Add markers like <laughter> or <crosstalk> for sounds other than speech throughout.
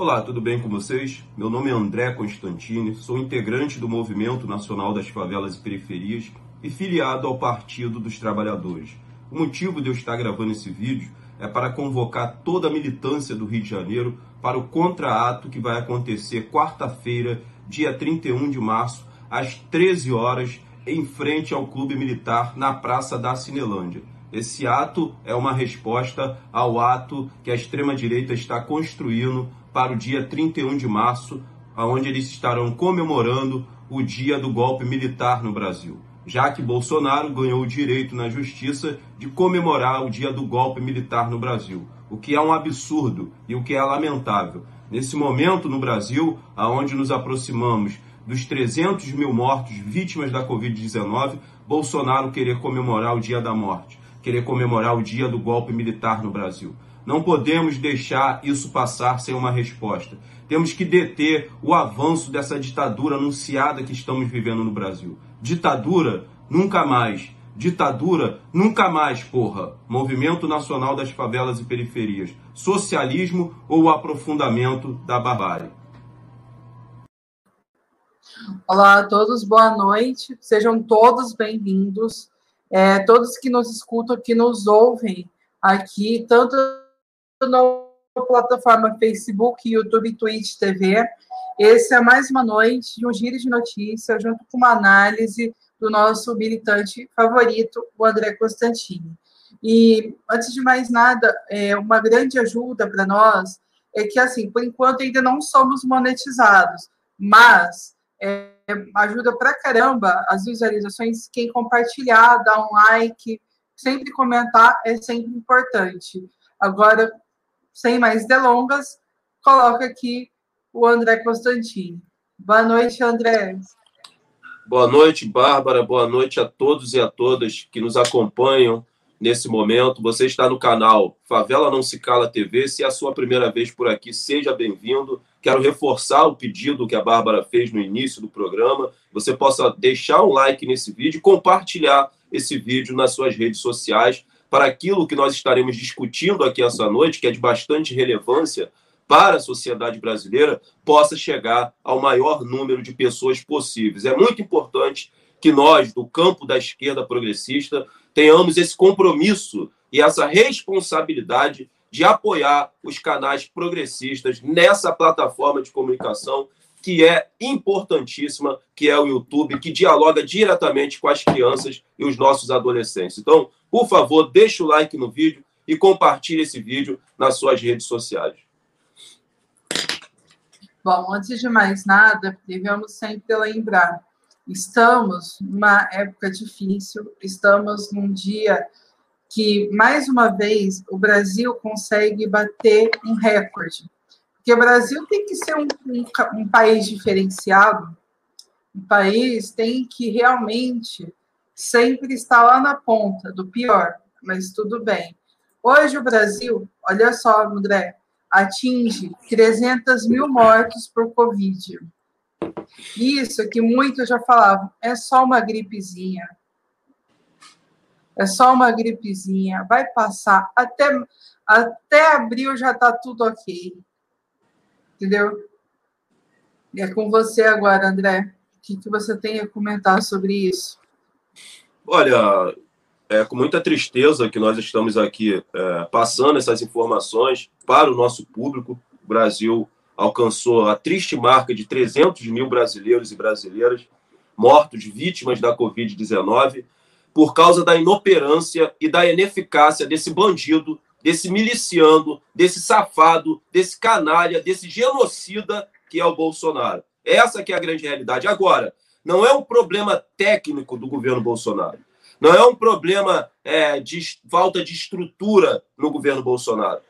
Olá, tudo bem com vocês? Meu nome é André Constantini, sou integrante do Movimento Nacional das Favelas e Periferias e filiado ao Partido dos Trabalhadores. O motivo de eu estar gravando esse vídeo é para convocar toda a militância do Rio de Janeiro para o contrato que vai acontecer quarta-feira, dia 31 de março, às 13 horas, em frente ao Clube Militar na Praça da Cinelândia. Esse ato é uma resposta ao ato que a extrema-direita está construindo para o dia 31 de março, onde eles estarão comemorando o dia do golpe militar no Brasil, já que Bolsonaro ganhou o direito na justiça de comemorar o dia do golpe militar no Brasil, o que é um absurdo e o que é lamentável. Nesse momento no Brasil, aonde nos aproximamos dos 300 mil mortos vítimas da Covid-19, Bolsonaro querer comemorar o dia da morte querer comemorar o dia do golpe militar no Brasil. Não podemos deixar isso passar sem uma resposta. Temos que deter o avanço dessa ditadura anunciada que estamos vivendo no Brasil. Ditadura, nunca mais. Ditadura, nunca mais, porra. Movimento Nacional das Favelas e Periferias. Socialismo ou o aprofundamento da barbárie. Olá a todos, boa noite. Sejam todos bem-vindos é, todos que nos escutam, que nos ouvem aqui, tanto na plataforma Facebook, YouTube, Twitch TV. Esse é mais uma noite de um giro de notícias, junto com uma análise do nosso militante favorito, o André Constantini. E, antes de mais nada, é, uma grande ajuda para nós é que, assim, por enquanto ainda não somos monetizados, mas é, ajuda pra caramba as visualizações. Quem compartilhar, dar um like, sempre comentar é sempre importante. Agora, sem mais delongas, coloca aqui o André Constantini. Boa noite, André. Boa noite, Bárbara. Boa noite a todos e a todas que nos acompanham nesse momento. Você está no canal Favela Não Se Cala TV. Se é a sua primeira vez por aqui, seja bem-vindo. Quero reforçar o pedido que a Bárbara fez no início do programa. Você possa deixar um like nesse vídeo, compartilhar esse vídeo nas suas redes sociais para aquilo que nós estaremos discutindo aqui essa noite, que é de bastante relevância para a sociedade brasileira, possa chegar ao maior número de pessoas possíveis. É muito importante que nós, do campo da esquerda progressista, tenhamos esse compromisso e essa responsabilidade de apoiar os canais progressistas nessa plataforma de comunicação que é importantíssima, que é o YouTube, que dialoga diretamente com as crianças e os nossos adolescentes. Então, por favor, deixe o like no vídeo e compartilhe esse vídeo nas suas redes sociais. Bom, antes de mais nada, devemos sempre lembrar Estamos numa época difícil, estamos num dia que, mais uma vez, o Brasil consegue bater um recorde. Porque o Brasil tem que ser um, um, um país diferenciado, um país tem que realmente sempre estar lá na ponta do pior, mas tudo bem. Hoje o Brasil, olha só, André, atinge 300 mil mortos por Covid. Isso que muitos já falavam, é só uma gripezinha. É só uma gripezinha, vai passar. Até, até abril já está tudo ok. Entendeu? E é com você agora, André. O que, que você tem a comentar sobre isso? Olha, é com muita tristeza que nós estamos aqui é, passando essas informações para o nosso público. O Brasil alcançou a triste marca de 300 mil brasileiros e brasileiras mortos, vítimas da Covid-19, por causa da inoperância e da ineficácia desse bandido, desse miliciano, desse safado, desse canalha, desse genocida que é o Bolsonaro. Essa que é a grande realidade. Agora, não é um problema técnico do governo Bolsonaro. Não é um problema é, de falta de estrutura no governo Bolsonaro.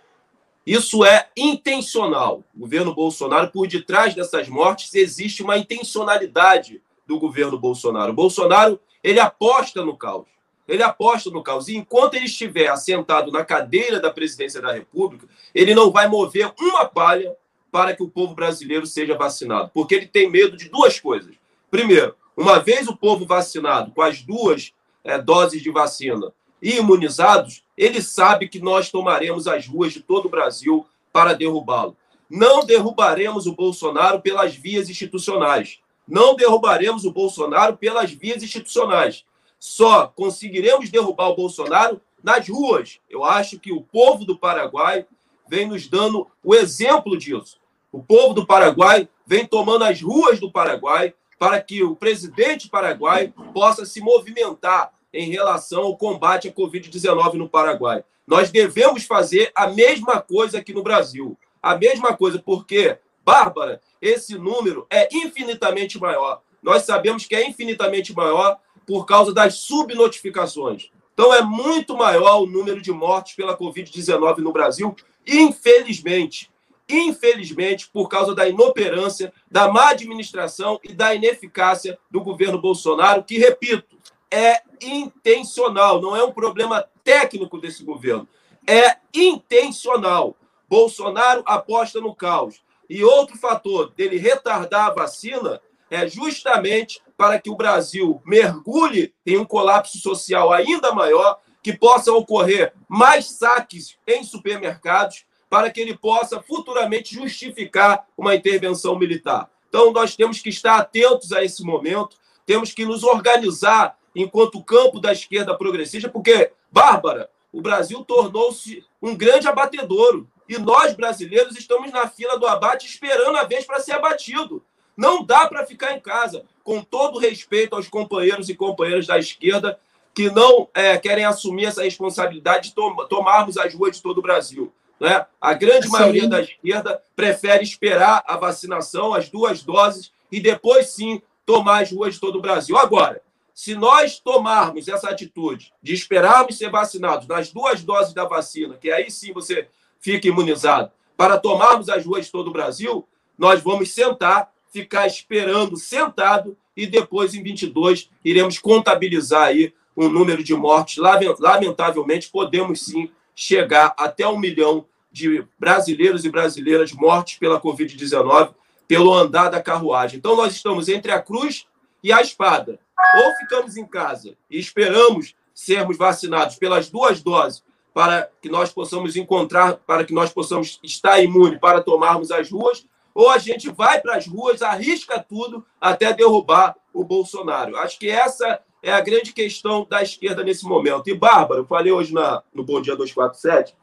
Isso é intencional. O governo Bolsonaro, por detrás dessas mortes, existe uma intencionalidade do governo Bolsonaro. O Bolsonaro, ele aposta no caos. Ele aposta no caos. E enquanto ele estiver assentado na cadeira da presidência da República, ele não vai mover uma palha para que o povo brasileiro seja vacinado. Porque ele tem medo de duas coisas. Primeiro, uma vez o povo vacinado com as duas é, doses de vacina e imunizados, ele sabe que nós tomaremos as ruas de todo o Brasil para derrubá-lo. Não derrubaremos o Bolsonaro pelas vias institucionais. Não derrubaremos o Bolsonaro pelas vias institucionais. Só conseguiremos derrubar o Bolsonaro nas ruas. Eu acho que o povo do Paraguai vem nos dando o exemplo disso. O povo do Paraguai vem tomando as ruas do Paraguai para que o presidente paraguai possa se movimentar em relação ao combate à Covid-19 no Paraguai. Nós devemos fazer a mesma coisa aqui no Brasil. A mesma coisa, porque, Bárbara, esse número é infinitamente maior. Nós sabemos que é infinitamente maior por causa das subnotificações. Então, é muito maior o número de mortes pela Covid-19 no Brasil, infelizmente. Infelizmente, por causa da inoperância, da má administração e da ineficácia do governo Bolsonaro, que, repito, é intencional, não é um problema técnico desse governo, é intencional. Bolsonaro aposta no caos. E outro fator dele retardar a vacina é justamente para que o Brasil mergulhe em um colapso social ainda maior, que possa ocorrer mais saques em supermercados, para que ele possa futuramente justificar uma intervenção militar. Então, nós temos que estar atentos a esse momento, temos que nos organizar enquanto campo da esquerda progressista, porque, Bárbara, o Brasil tornou-se um grande abatedouro. E nós, brasileiros, estamos na fila do abate esperando a vez para ser abatido. Não dá para ficar em casa, com todo respeito aos companheiros e companheiras da esquerda que não é, querem assumir essa responsabilidade de tom tomarmos as ruas de todo o Brasil. Né? A grande sim. maioria da esquerda prefere esperar a vacinação, as duas doses, e depois sim tomar as ruas de todo o Brasil. Agora, se nós tomarmos essa atitude de esperarmos ser vacinados nas duas doses da vacina, que aí sim você fica imunizado, para tomarmos as ruas de todo o Brasil, nós vamos sentar ficar esperando sentado e depois, em 22, iremos contabilizar aí um número de mortes. Lamentavelmente, podemos sim chegar até um milhão de brasileiros e brasileiras mortos pela Covid-19, pelo andar da carruagem. Então, nós estamos entre a cruz e a espada. Ou ficamos em casa e esperamos sermos vacinados pelas duas doses para que nós possamos encontrar, para que nós possamos estar imune para tomarmos as ruas, ou a gente vai para as ruas, arrisca tudo até derrubar o Bolsonaro. Acho que essa é a grande questão da esquerda nesse momento. E, Bárbara, eu falei hoje na, no Bom Dia 247,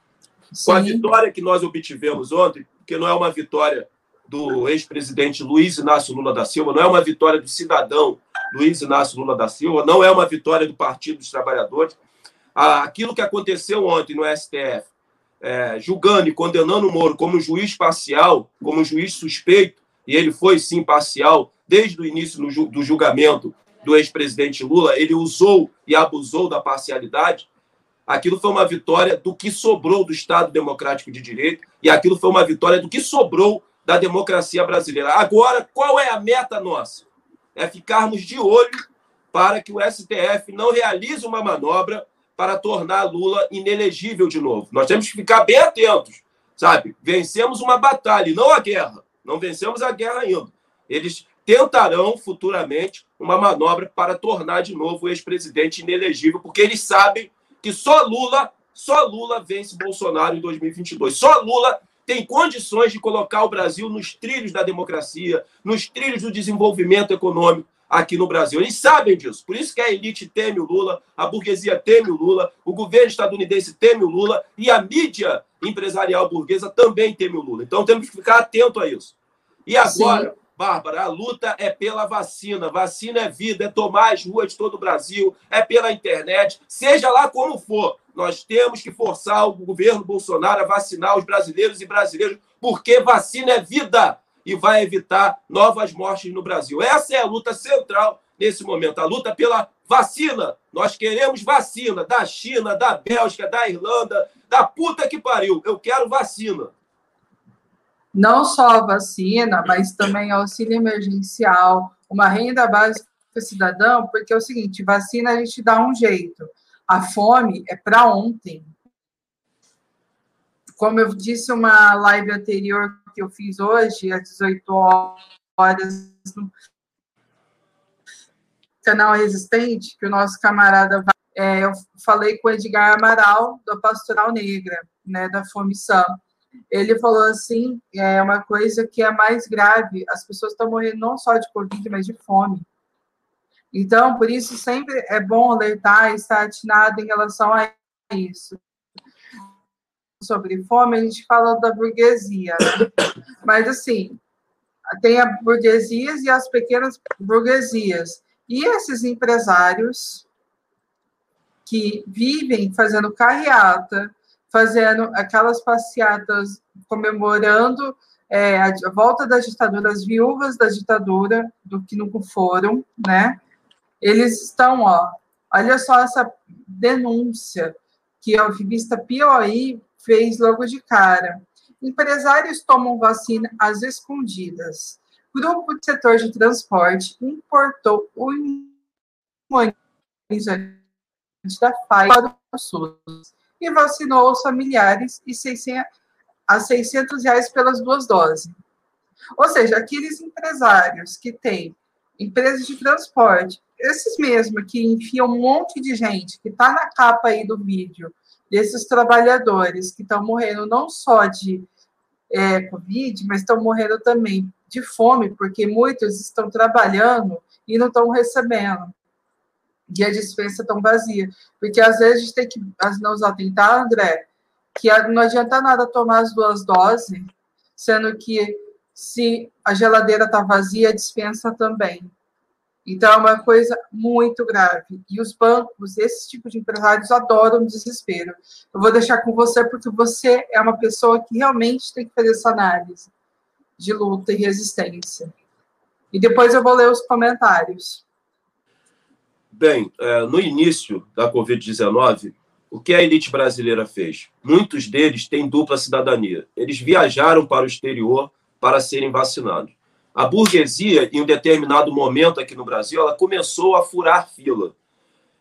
Sim. com a vitória que nós obtivemos ontem, que não é uma vitória do ex-presidente Luiz Inácio Lula da Silva, não é uma vitória do cidadão Luiz Inácio Lula da Silva, não é uma vitória do Partido dos Trabalhadores. Aquilo que aconteceu ontem no STF, é, julgando e condenando o Moro como juiz parcial, como juiz suspeito, e ele foi sim parcial desde o início do julgamento do ex-presidente Lula, ele usou e abusou da parcialidade. Aquilo foi uma vitória do que sobrou do Estado Democrático de Direito e aquilo foi uma vitória do que sobrou da democracia brasileira. Agora, qual é a meta nossa? É ficarmos de olho para que o STF não realize uma manobra para tornar Lula inelegível de novo. Nós temos que ficar bem atentos, sabe? Vencemos uma batalha, não a guerra. Não vencemos a guerra ainda. Eles tentarão futuramente uma manobra para tornar de novo o ex-presidente inelegível, porque eles sabem que só Lula, só Lula vence Bolsonaro em 2022. Só Lula tem condições de colocar o Brasil nos trilhos da democracia, nos trilhos do desenvolvimento econômico aqui no Brasil. Eles sabem disso. Por isso que a elite teme o Lula, a burguesia teme o Lula, o governo estadunidense teme o Lula e a mídia empresarial burguesa também teme o Lula. Então temos que ficar atento a isso. E agora, Sim. Bárbara, a luta é pela vacina. Vacina é vida, é tomar as ruas de todo o Brasil, é pela internet, seja lá como for. Nós temos que forçar o governo Bolsonaro a vacinar os brasileiros e brasileiras, porque vacina é vida e vai evitar novas mortes no Brasil. Essa é a luta central nesse momento, a luta pela vacina. Nós queremos vacina da China, da Bélgica, da Irlanda, da puta que pariu. Eu quero vacina. Não só vacina, mas também auxílio emergencial, uma renda básica cidadão, porque é o seguinte, vacina a gente dá um jeito. A fome é para ontem. Como eu disse uma live anterior que eu fiz hoje, às 18 horas, no canal Resistente, que o nosso camarada é, eu falei com o Edgar Amaral, da Pastoral Negra, né, da Fome Sam. ele falou assim, é uma coisa que é mais grave, as pessoas estão morrendo não só de Covid, mas de fome. Então, por isso, sempre é bom alertar e estar atinado em relação a isso. Sobre fome, a gente fala da burguesia. Mas, assim, tem a burguesias e as pequenas burguesias. E esses empresários que vivem fazendo carreata, fazendo aquelas passeatas comemorando é, a volta das ditaduras, viúvas da ditadura, do que nunca foram, né? Eles estão, ó, olha só essa denúncia que a revista POI fez logo de cara. Empresários tomam vacina às escondidas. Grupo de setor de transporte importou o imunizante da Pfizer para o SUS e vacinou os familiares e 600, a 600 reais pelas duas doses. Ou seja, aqueles empresários que têm empresas de transporte, esses mesmos que enfiam um monte de gente, que está na capa aí do vídeo, desses trabalhadores que estão morrendo não só de é, Covid, mas estão morrendo também de fome, porque muitos estão trabalhando e não estão recebendo e a dispensa tão vazia. Porque às vezes a gente tem que nos atentar, André, que não adianta nada tomar as duas doses, sendo que se a geladeira está vazia, a dispensa também. Então, é uma coisa muito grave. E os bancos, esse tipo de empresários, adoram desespero. Eu vou deixar com você, porque você é uma pessoa que realmente tem que fazer essa análise de luta e resistência. E depois eu vou ler os comentários. Bem, é, no início da Covid-19, o que a elite brasileira fez? Muitos deles têm dupla cidadania. Eles viajaram para o exterior para serem vacinados. A burguesia, em um determinado momento aqui no Brasil, ela começou a furar fila.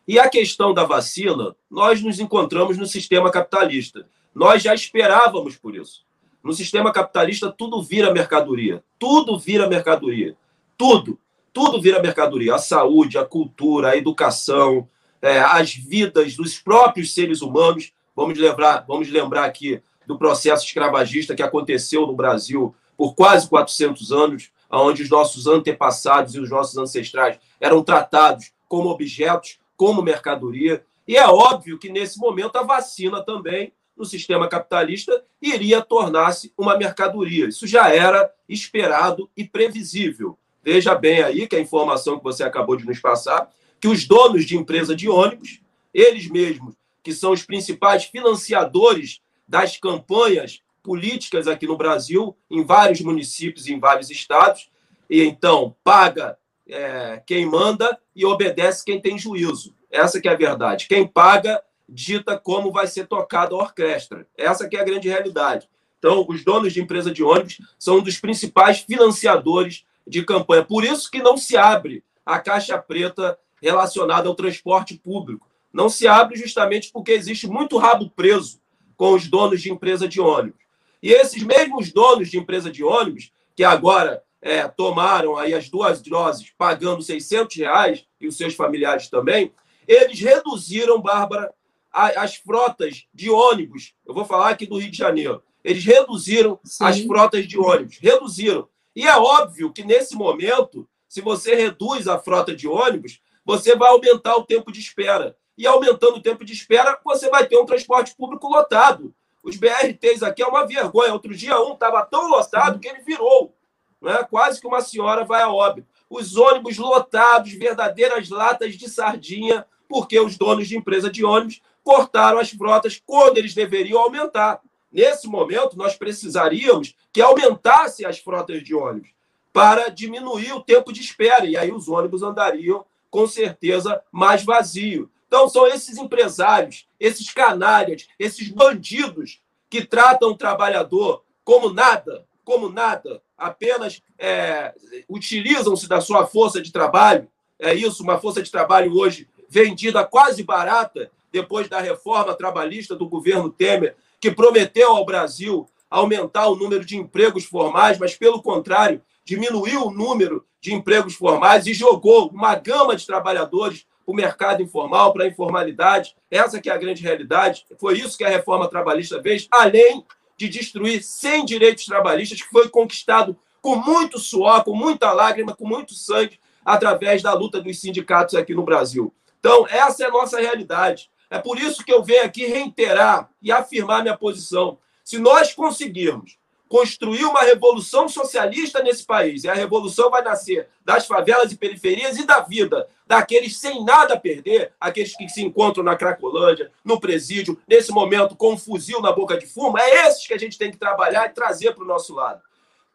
E a questão da vacina, nós nos encontramos no sistema capitalista. Nós já esperávamos por isso. No sistema capitalista, tudo vira mercadoria. Tudo vira mercadoria. Tudo tudo vira mercadoria. A saúde, a cultura, a educação, é, as vidas dos próprios seres humanos. Vamos lembrar, vamos lembrar aqui do processo escravagista que aconteceu no Brasil por quase 400 anos, onde os nossos antepassados e os nossos ancestrais eram tratados como objetos, como mercadoria. E é óbvio que, nesse momento, a vacina também, no sistema capitalista, iria tornar-se uma mercadoria. Isso já era esperado e previsível. Veja bem aí que a informação que você acabou de nos passar, que os donos de empresa de ônibus, eles mesmos, que são os principais financiadores das campanhas políticas aqui no Brasil, em vários municípios, em vários estados, e então paga é, quem manda e obedece quem tem juízo. Essa que é a verdade. Quem paga dita como vai ser tocada a orquestra. Essa que é a grande realidade. Então, os donos de empresa de ônibus são um dos principais financiadores de campanha. Por isso que não se abre a caixa preta relacionada ao transporte público. Não se abre justamente porque existe muito rabo preso com os donos de empresa de ônibus. E esses mesmos donos de empresa de ônibus, que agora é, tomaram aí as duas doses pagando 600 reais, e os seus familiares também, eles reduziram, Bárbara, as frotas de ônibus. Eu vou falar aqui do Rio de Janeiro. Eles reduziram Sim. as frotas de ônibus. Reduziram. E é óbvio que nesse momento, se você reduz a frota de ônibus, você vai aumentar o tempo de espera. E aumentando o tempo de espera, você vai ter um transporte público lotado. Os BRTs aqui é uma vergonha. Outro dia um estava tão lotado que ele virou. Né? Quase que uma senhora vai a óbito. Os ônibus lotados, verdadeiras latas de sardinha, porque os donos de empresa de ônibus cortaram as frotas quando eles deveriam aumentar. Nesse momento, nós precisaríamos que aumentasse as frotas de ônibus para diminuir o tempo de espera, e aí os ônibus andariam com certeza mais vazio. Então, são esses empresários, esses canalhas, esses bandidos que tratam o trabalhador como nada, como nada, apenas é, utilizam-se da sua força de trabalho. É isso, uma força de trabalho hoje vendida quase barata, depois da reforma trabalhista do governo Temer, que prometeu ao Brasil aumentar o número de empregos formais, mas, pelo contrário, diminuiu o número de empregos formais e jogou uma gama de trabalhadores o mercado informal, para a informalidade. Essa que é a grande realidade. Foi isso que a reforma trabalhista fez, além de destruir 100 direitos trabalhistas que foi conquistado com muito suor, com muita lágrima, com muito sangue, através da luta dos sindicatos aqui no Brasil. Então, essa é a nossa realidade. É por isso que eu venho aqui reiterar e afirmar minha posição. Se nós conseguirmos construir uma revolução socialista nesse país, e a revolução vai nascer das favelas e periferias e da vida daqueles sem nada a perder, aqueles que se encontram na Cracolândia, no presídio, nesse momento com um fuzil na boca de fumo, é esses que a gente tem que trabalhar e trazer para o nosso lado.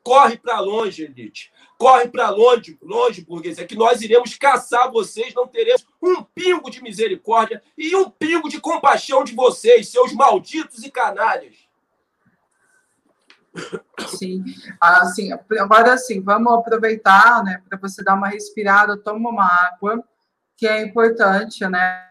Corre para longe, elite. Corre para longe, longe, burguesia, que nós iremos caçar vocês, não teremos um pingo de misericórdia e um pingo de compaixão de vocês, seus malditos e canalhas. Sim, assim, agora sim, vamos aproveitar, né, para você dar uma respirada, toma uma água, que é importante, né?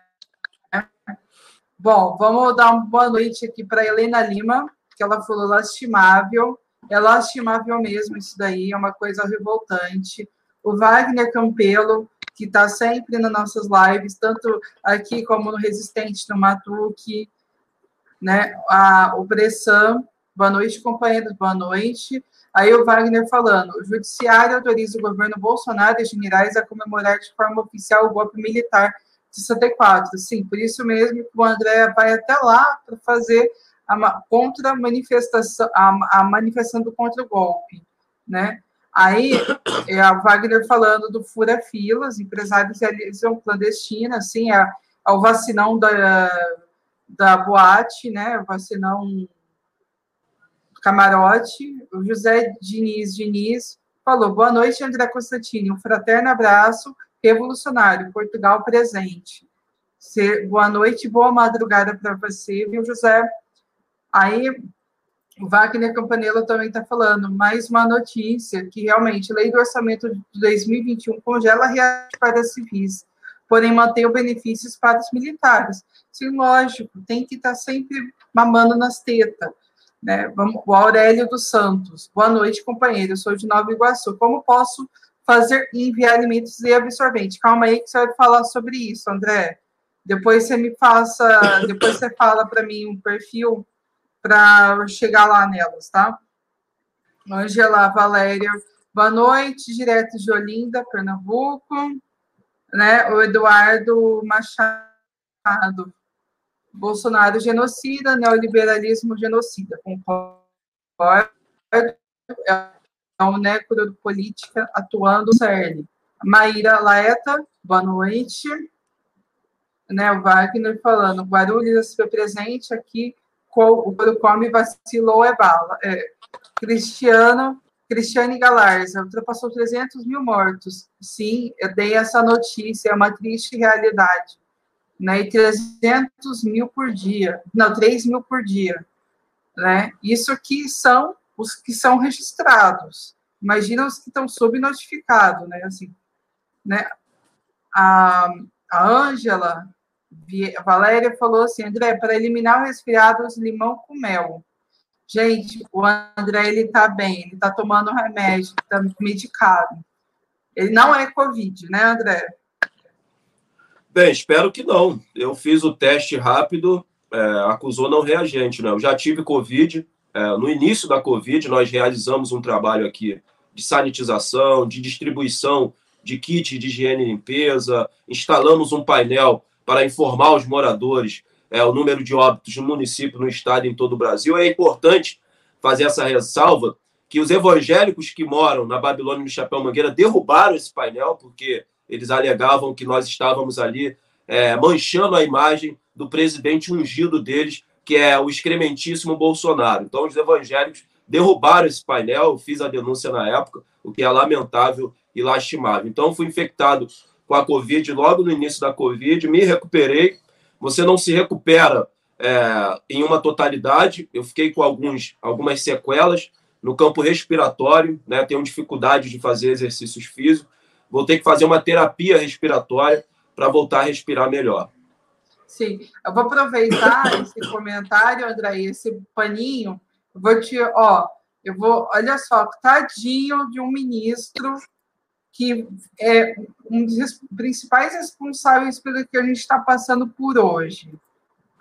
Bom, vamos dar uma boa noite aqui para Helena Lima, que ela falou lastimável, é lastimável mesmo isso daí, é uma coisa revoltante. O Wagner Campelo, que está sempre nas nossas lives, tanto aqui como no Resistente, no Matuque, né? A, o Bressan, Boa noite, companheiros, boa noite. Aí o Wagner falando: o judiciário autoriza o governo Bolsonaro e generais a comemorar de forma oficial o golpe militar de 64. Sim, por isso mesmo que o André vai até lá para fazer a contra manifestação, a, a manifestando contra o golpe, né? Aí, é a Wagner falando do fura filas, empresários realizam clandestina, assim, é, é o vacinão da, da boate, né? Vacinão camarote, o José Diniz Diniz falou: Boa noite, André Constantini. Um fraterno abraço, revolucionário, Portugal presente. boa noite, boa madrugada para você, viu, José? Aí, o Wagner Campanella também está falando, mais uma notícia, que realmente, lei do orçamento de 2021 congela a para civis, porém mantém os benefícios para os militares. Sim, lógico, tem que estar tá sempre mamando nas tetas. Né? Vamos, o Aurélio dos Santos. Boa noite, companheiro. Eu sou de Nova Iguaçu. Como posso fazer e enviar alimentos e absorvente? Calma aí que você vai falar sobre isso, André. Depois você me faça, <coughs> depois você fala para mim um perfil para chegar lá nelas, tá? Angela Valéria, boa noite, direto de Olinda, Pernambuco, né? O Eduardo Machado, Bolsonaro genocida, neoliberalismo genocida. Concordo. É um necropolítica atuando no CERN. Maíra Laeta, boa noite. Né, o Wagner falando, Guarulhos presente aqui, o come vacilou é bala. É, Cristiano, Cristiane Galarza, ultrapassou 300 mil mortos. Sim, eu dei essa notícia, é uma triste realidade né, e 300 mil por dia, não, 3 mil por dia, né, isso aqui são os que são registrados, imagina os que estão subnotificados, né, assim, né, a, Ângela, Valéria falou assim, André, para eliminar o resfriado, limão com mel, gente, o André, ele tá bem, ele tá tomando remédio, tá medicado, ele não é Covid, né, André? Bem, espero que não. Eu fiz o teste rápido, é, acusou não reagente. Né? Eu já tive Covid. É, no início da Covid, nós realizamos um trabalho aqui de sanitização, de distribuição de kits de higiene e limpeza, instalamos um painel para informar os moradores é, o número de óbitos no município, no estado e em todo o Brasil. É importante fazer essa ressalva que os evangélicos que moram na Babilônia no Chapéu Mangueira derrubaram esse painel, porque eles alegavam que nós estávamos ali é, manchando a imagem do presidente ungido deles, que é o excrementíssimo Bolsonaro. Então, os evangélicos derrubaram esse painel, fiz a denúncia na época, o que é lamentável e lastimável. Então, fui infectado com a Covid logo no início da Covid, me recuperei. Você não se recupera é, em uma totalidade, eu fiquei com alguns, algumas sequelas no campo respiratório, né, tenho dificuldade de fazer exercícios físicos, vou ter que fazer uma terapia respiratória para voltar a respirar melhor. Sim, eu vou aproveitar <laughs> esse comentário, André, esse paninho, vou te, ó, eu vou, olha só, tadinho de um ministro que é um dos principais responsáveis pelo que a gente está passando por hoje.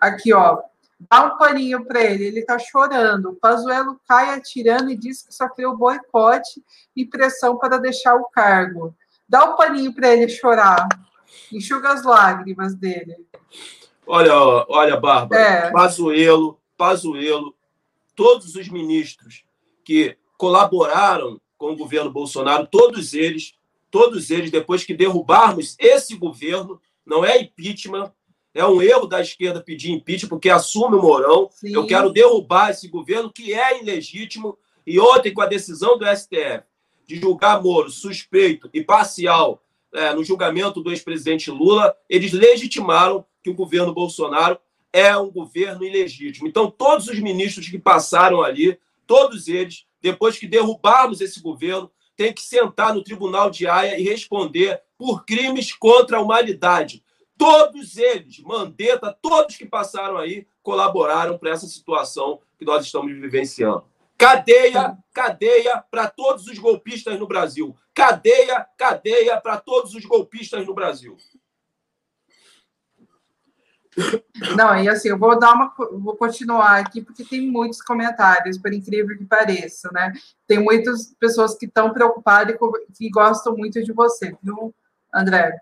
Aqui, ó, Dá um paninho para ele, ele está chorando. O Pazuello cai atirando e diz que sofreu boicote e pressão para deixar o cargo. Dá um paninho para ele chorar. Enxuga as lágrimas dele. Olha, olha, Bárbara, é. Pazuello, Pazuello, todos os ministros que colaboraram com o governo Bolsonaro, todos eles, todos eles, depois que derrubarmos esse governo, não é impeachment, é um erro da esquerda pedir impeachment, porque assume o Mourão. Sim. Eu quero derrubar esse governo, que é ilegítimo. E ontem, com a decisão do STF de julgar Moro suspeito e parcial é, no julgamento do ex-presidente Lula, eles legitimaram que o governo Bolsonaro é um governo ilegítimo. Então, todos os ministros que passaram ali, todos eles, depois que derrubarmos esse governo, têm que sentar no tribunal de Haia e responder por crimes contra a humanidade. Todos eles, Mandetta, todos que passaram aí, colaboraram para essa situação que nós estamos vivenciando. Cadeia, cadeia para todos os golpistas no Brasil. Cadeia, cadeia para todos os golpistas no Brasil. Não, e assim, eu vou dar uma, vou continuar aqui porque tem muitos comentários, por incrível que pareça, né? Tem muitas pessoas que estão preocupadas e que gostam muito de você, viu, André?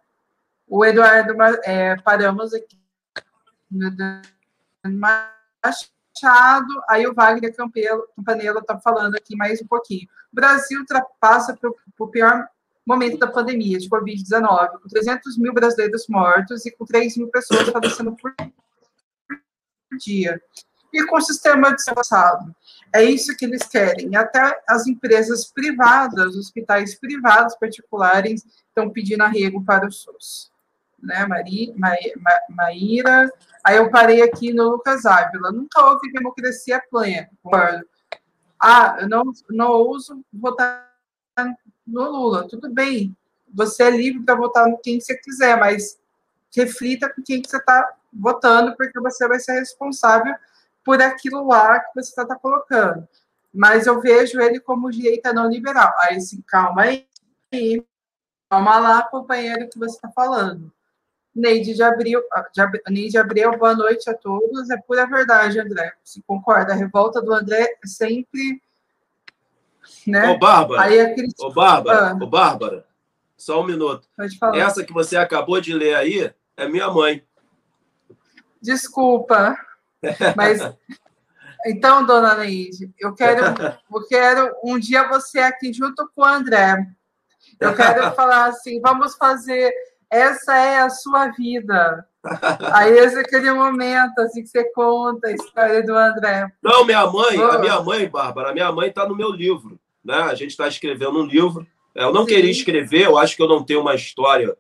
O Eduardo, é, paramos aqui. Machado, aí o Wagner Campanella está falando aqui mais um pouquinho. O Brasil passa o pior momento da pandemia de Covid-19, com 300 mil brasileiros mortos e com 3 mil pessoas falecendo por dia. E com o sistema de. É isso que eles querem. Até as empresas privadas, hospitais privados particulares, estão pedindo arrego para o SUS né, Mari, Ma, Ma, Maíra. Aí eu parei aqui no Lucas Ávila. Nunca houve democracia plena. Ah, eu não, não ouso votar no Lula. Tudo bem, você é livre para votar no quem você quiser, mas reflita com quem que você está votando, porque você vai ser responsável por aquilo lá que você está tá colocando. Mas eu vejo ele como direita não liberal. Aí, assim, calma aí, calma lá, companheiro, que você está falando. Neide de Abril, ah, Neide Abreu, boa noite a todos. É pura verdade, André. Se concorda, a revolta do André é sempre. Né? Ô, Bárbara, Aí aquele... ô, Bárbara, ah. ô, Bárbara, só um minuto. Essa que você acabou de ler aí é minha mãe. Desculpa, <laughs> mas. Então, dona Neide, eu quero, <laughs> eu quero um dia você aqui junto com o André. Eu quero <laughs> falar assim: vamos fazer essa é a sua vida. Aí esse é aquele momento assim que você conta a história do André. Não, minha mãe, oh. a minha mãe, Bárbara, a minha mãe está no meu livro, né? A gente está escrevendo um livro. Eu não Sim. queria escrever, eu acho que eu não tenho uma história,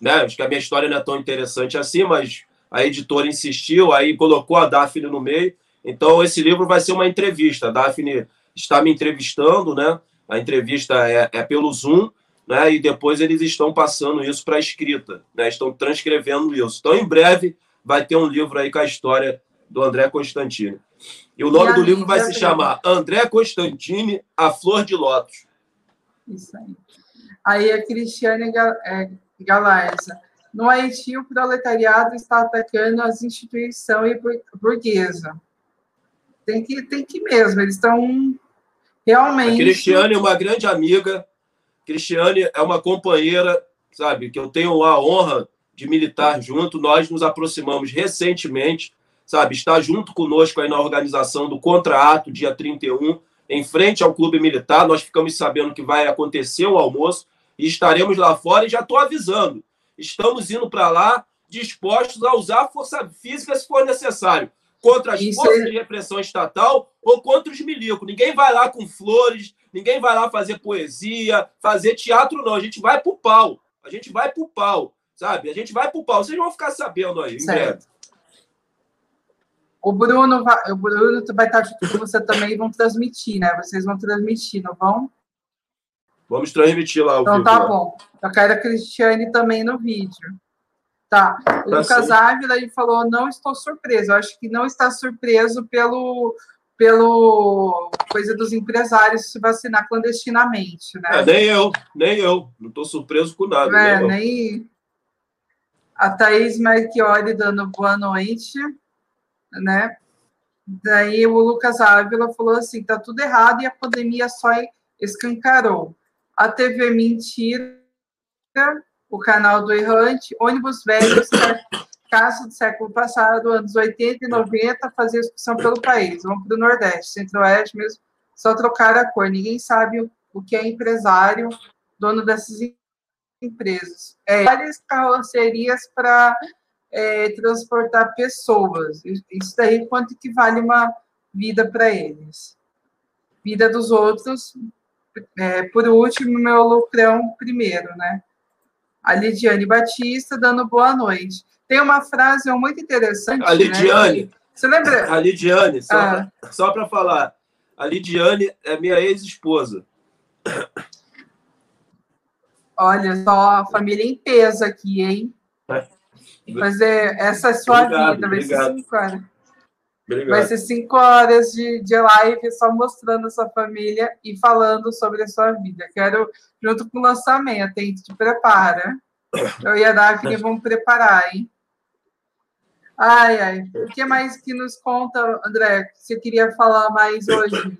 né? Acho que a minha história não é tão interessante assim, mas a editora insistiu, aí colocou a Daphne no meio. Então esse livro vai ser uma entrevista. A Daphne está me entrevistando, né? A entrevista é, é pelo Zoom né? E depois eles estão passando isso para a escrita, né? Estão transcrevendo isso. Então, em breve, vai ter um livro aí com a história do André Constantini. E o nome e do livro vai se chamar André Constantini, A Flor de Lótus. Isso aí. Aí a Cristiane é, Galarza. No Haiti, o proletariado está atacando as instituições burguesas. Tem que, tem que mesmo, eles estão realmente. A Cristiane é uma grande amiga, Cristiane é uma companheira, sabe, que eu tenho a honra de militar junto. Nós nos aproximamos recentemente, sabe, está junto conosco aí na organização do Contrato, dia 31, em frente ao Clube Militar. Nós ficamos sabendo que vai acontecer o um almoço e estaremos lá fora. E já estou avisando, estamos indo para lá dispostos a usar força física se for necessário contra as Isso forças é... de repressão estatal ou contra os milicos. Ninguém vai lá com flores, Ninguém vai lá fazer poesia, fazer teatro, não. A gente vai pro pau. A gente vai pro pau, sabe? A gente vai pro pau. Vocês vão ficar sabendo aí, breve. O Bruno, vai, o Bruno vai estar junto com você também e vão transmitir, né? Vocês vão transmitir, não vão? Vamos transmitir lá o Então tá bom. Eu quero a Cristiane também no vídeo. Tá. O tá Lucas Ávila ele falou: não estou surpreso. Eu acho que não está surpreso pelo pelo coisa dos empresários se vacinar clandestinamente, né? É, nem eu, nem eu. Não estou surpreso com nada. É, nem, nem... A Thaís Marchiori dando boa noite. né? Daí o Lucas Ávila falou assim: tá tudo errado e a pandemia só escancarou. A TV Mentira, o canal do Errante, ônibus velhos, <coughs> caso do século passado, anos 80 e 90, fazia excursão pelo país. Vamos para o Nordeste, Centro-Oeste mesmo, só trocar a cor. Ninguém sabe o que é empresário, dono dessas empresas. É, várias carrocerias para é, transportar pessoas. Isso daí, quanto que vale uma vida para eles? Vida dos outros, é, por último, meu lucrão primeiro, né? A Lidiane Batista dando boa noite. Tem uma frase muito interessante. A Lidiane. Né? Você lembra? A Lidiane, só, ah. para falar. A Lidiane é minha ex-esposa. Olha só, família em peso aqui, hein? É. Mas é, essa é a sua obrigado, vida, vai obrigado. ser cinco horas. Obrigado. Vai ser cinco horas de, de live só mostrando a sua família e falando sobre a sua vida. Quero, junto com o lançamento, hein? Te prepara. Eu e a Daphne vamos preparar, hein? Ai, ai. O que mais que nos conta, André, que você queria falar mais hoje?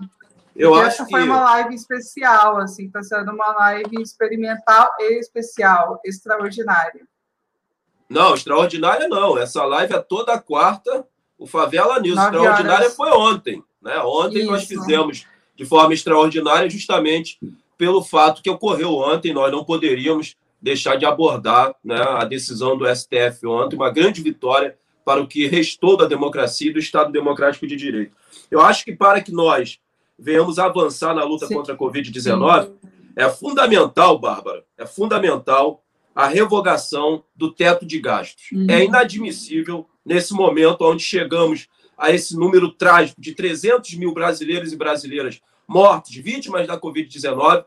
Eu Porque acho essa foi uma live especial, assim, está sendo uma live experimental e especial, extraordinária. Não, extraordinária não. Essa live é toda quarta, o Favela News. Extraordinária horas. foi ontem. Né? Ontem Isso. nós fizemos de forma extraordinária, justamente pelo fato que ocorreu ontem. Nós não poderíamos deixar de abordar né, a decisão do STF ontem, uma grande vitória para o que restou da democracia e do Estado Democrático de Direito. Eu acho que para que nós venhamos avançar na luta Sim. contra a Covid-19, é fundamental, Bárbara, é fundamental a revogação do teto de gastos. Uhum. É inadmissível, nesse momento onde chegamos a esse número trágico de 300 mil brasileiros e brasileiras mortos, vítimas da Covid-19,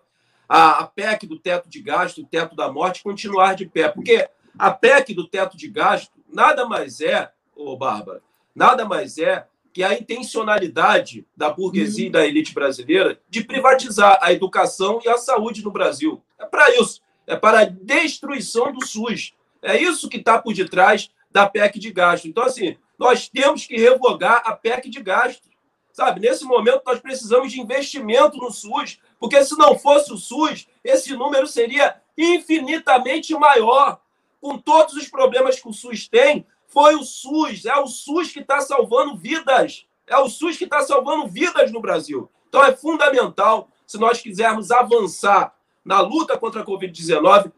a, PEC do teto de gasto, o teto da morte, continuar de pé. Porque a PEC do teto de gasto nada mais é, ô Bárbara, nada mais é que a intencionalidade da burguesia e da elite brasileira de privatizar a educação e a saúde no Brasil. É para isso é para a destruição do SUS. É isso que está por detrás da PEC de gasto. Então, assim, nós temos que revogar a PEC de gasto. Sabe, nesse momento nós precisamos de investimento no SUS, porque se não fosse o SUS, esse número seria infinitamente maior. Com todos os problemas que o SUS tem, foi o SUS, é o SUS que está salvando vidas. É o SUS que está salvando vidas no Brasil. Então é fundamental, se nós quisermos avançar na luta contra a Covid-19,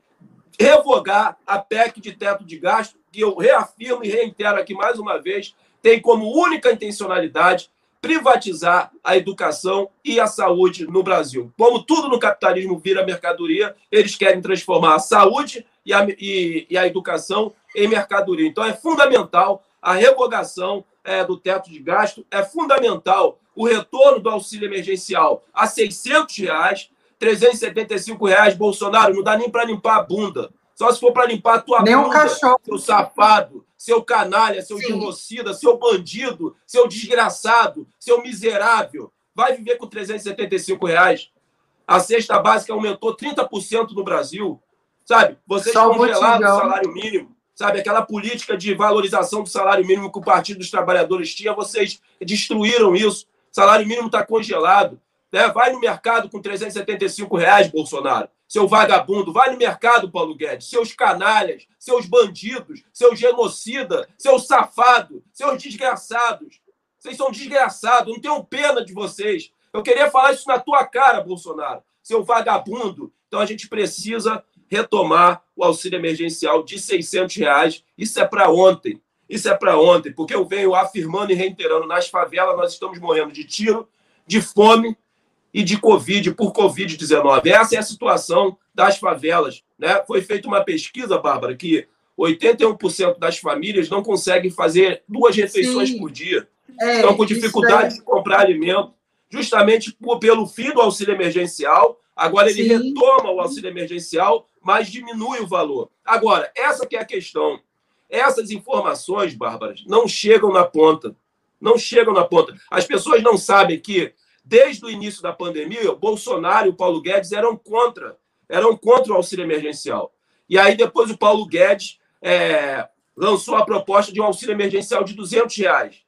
revogar a PEC de teto de gasto, que eu reafirmo e reitero aqui mais uma vez, tem como única intencionalidade privatizar a educação e a saúde no Brasil. Como tudo no capitalismo vira mercadoria, eles querem transformar a saúde e a, e, e a educação em mercadoria. Então, é fundamental a revogação é, do teto de gasto, é fundamental o retorno do auxílio emergencial a 600 reais, 375 reais, Bolsonaro, não dá nem para limpar a bunda. Só se for para limpar a tua nem bunda, um cachorro. seu safado, seu canalha, seu Sim. genocida, seu bandido, seu desgraçado, seu miserável. Vai viver com 375 reais. A cesta básica aumentou 30% no Brasil. Sabe? Vocês congelaram o salário mínimo. Sabe? Aquela política de valorização do salário mínimo que o Partido dos Trabalhadores tinha, vocês destruíram isso. O salário mínimo está congelado. Né? Vai no mercado com 375 reais, Bolsonaro. Seu vagabundo, vai no mercado, Paulo Guedes. Seus canalhas, seus bandidos, seu genocida, seu safado, seus desgraçados. Vocês são desgraçados, não tenho pena de vocês. Eu queria falar isso na tua cara, Bolsonaro, seu vagabundo. Então a gente precisa retomar o auxílio emergencial de 600 reais. Isso é para ontem. Isso é para ontem, porque eu venho afirmando e reiterando: nas favelas nós estamos morrendo de tiro, de fome e de Covid, por Covid-19. Essa é a situação das favelas. Né? Foi feita uma pesquisa, Bárbara, que 81% das famílias não conseguem fazer duas refeições Sim. por dia. É, Estão com dificuldade é... de comprar alimento, justamente por, pelo fim do auxílio emergencial. Agora ele Sim. retoma o auxílio emergencial, mas diminui o valor. Agora, essa que é a questão. Essas informações, Bárbara, não chegam na ponta. Não chegam na ponta. As pessoas não sabem que Desde o início da pandemia, o Bolsonaro e o Paulo Guedes eram contra, eram contra o auxílio emergencial. E aí depois o Paulo Guedes é, lançou a proposta de um auxílio emergencial de 200 reais.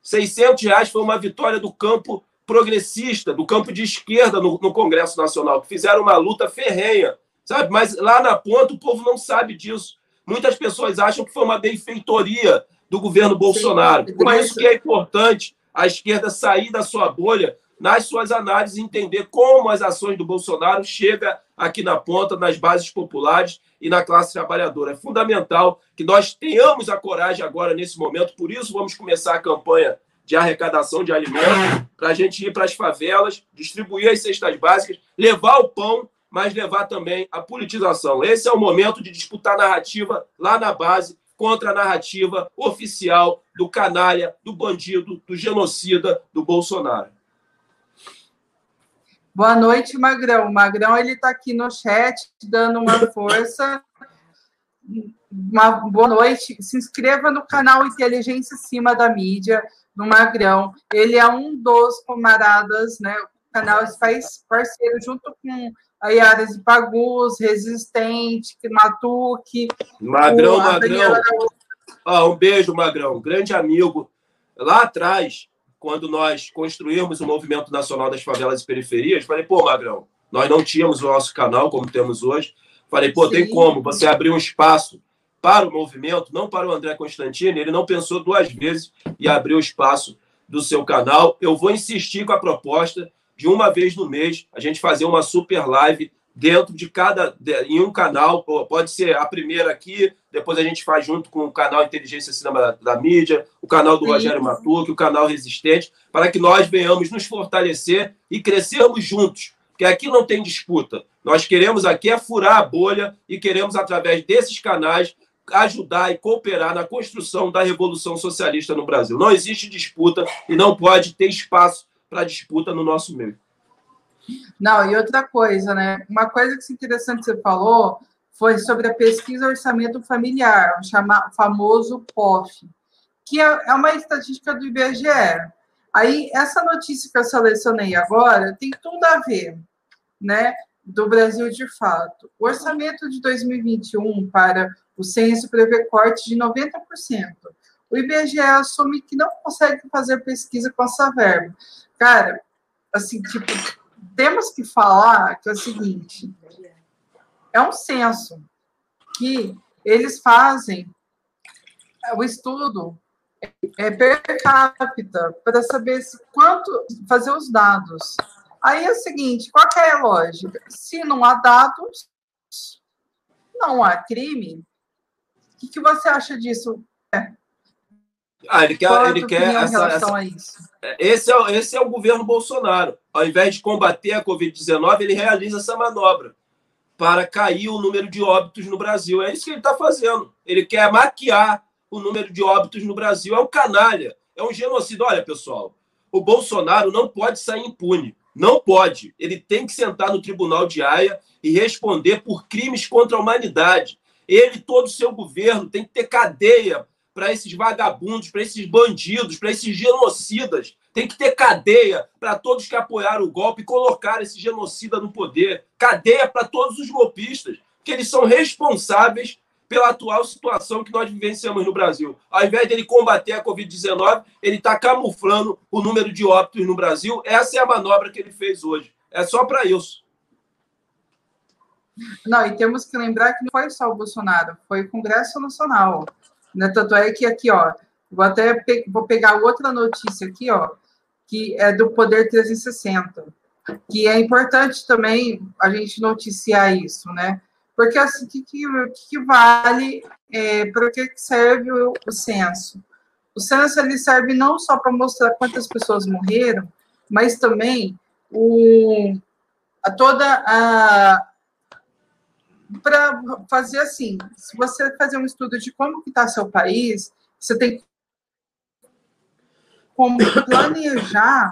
600 reais foi uma vitória do campo progressista, do campo de esquerda no, no Congresso Nacional, que fizeram uma luta ferrenha, sabe? Mas lá na ponta o povo não sabe disso. Muitas pessoas acham que foi uma benfeitoria do governo Bolsonaro. Sim, Por isso que é importante a esquerda sair da sua bolha nas suas análises entender como as ações do Bolsonaro chegam aqui na ponta, nas bases populares e na classe trabalhadora. É fundamental que nós tenhamos a coragem agora, nesse momento, por isso vamos começar a campanha de arrecadação de alimentos, para a gente ir para as favelas, distribuir as cestas básicas, levar o pão, mas levar também a politização. Esse é o momento de disputar narrativa lá na base contra a narrativa oficial do canalha, do bandido, do genocida, do Bolsonaro. Boa noite, Magrão. O Magrão ele está aqui no chat dando uma força. Uma boa noite. Se inscreva no canal Inteligência Cima da Mídia, do Magrão. Ele é um dos camaradas, né? O canal faz parceiro junto com a Yaras de Pagus, Resistente, Matuque. Magrão, Magrão. Ah, um beijo, Magrão. Grande amigo. Lá atrás, quando nós construímos o Movimento Nacional das Favelas e Periferias, falei, pô, Magrão, nós não tínhamos o nosso canal como temos hoje. Falei, pô, Sim. tem como você abrir um espaço para o movimento, não para o André Constantino. Ele não pensou duas vezes e abriu espaço do seu canal. Eu vou insistir com a proposta de uma vez no mês a gente fazer uma super live dentro de cada em um canal pode ser a primeira aqui depois a gente faz junto com o canal Inteligência Cinema da, da Mídia o canal do. Rogério Matuque o canal Resistente para que nós venhamos nos fortalecer e crescermos juntos porque aqui não tem disputa nós queremos aqui é furar a bolha e queremos através desses canais ajudar e cooperar na construção da revolução socialista no Brasil não existe disputa e não pode ter espaço para disputa no nosso meio não, e outra coisa, né? Uma coisa que é interessante que você falou foi sobre a pesquisa orçamento familiar, o famoso POF, que é, é uma estatística do IBGE. Aí, essa notícia que eu selecionei agora tem tudo a ver, né? Do Brasil de fato. O orçamento de 2021 para o censo prevê corte de 90%. O IBGE assume que não consegue fazer pesquisa com essa verba. Cara, assim, tipo, temos que falar que é o seguinte: é um censo que eles fazem o estudo é per capita para saber se quanto fazer os dados. Aí é o seguinte, qual é a lógica? Se não há dados, não há crime. O que, que você acha disso? É. Ah, ele quer, ele quer essa, essa, esse, é, esse é o governo Bolsonaro. Ao invés de combater a Covid-19, ele realiza essa manobra para cair o número de óbitos no Brasil. É isso que ele está fazendo. Ele quer maquiar o número de óbitos no Brasil. É um canalha, é um genocídio. Olha, pessoal, o Bolsonaro não pode sair impune. Não pode. Ele tem que sentar no tribunal de Haia e responder por crimes contra a humanidade. Ele e todo o seu governo tem que ter cadeia para esses vagabundos, para esses bandidos, para esses genocidas. Tem que ter cadeia para todos que apoiaram o golpe e colocaram esse genocida no poder. Cadeia para todos os golpistas, porque eles são responsáveis pela atual situação que nós vivenciamos no Brasil. Ao invés dele combater a Covid-19, ele está camuflando o número de óbitos no Brasil. Essa é a manobra que ele fez hoje. É só para isso. Não, e temos que lembrar que não foi só o Bolsonaro, foi o Congresso Nacional. Né? Tanto é que aqui, ó, vou até pe vou pegar outra notícia aqui, ó, que é do Poder 360, que é importante também a gente noticiar isso, né? Porque assim, o que, que, que, vale, é, para que serve o, o censo? O censo ele serve não só para mostrar quantas pessoas morreram, mas também o, a toda a, para fazer assim, se você fazer um estudo de como está seu país, você tem como planejar.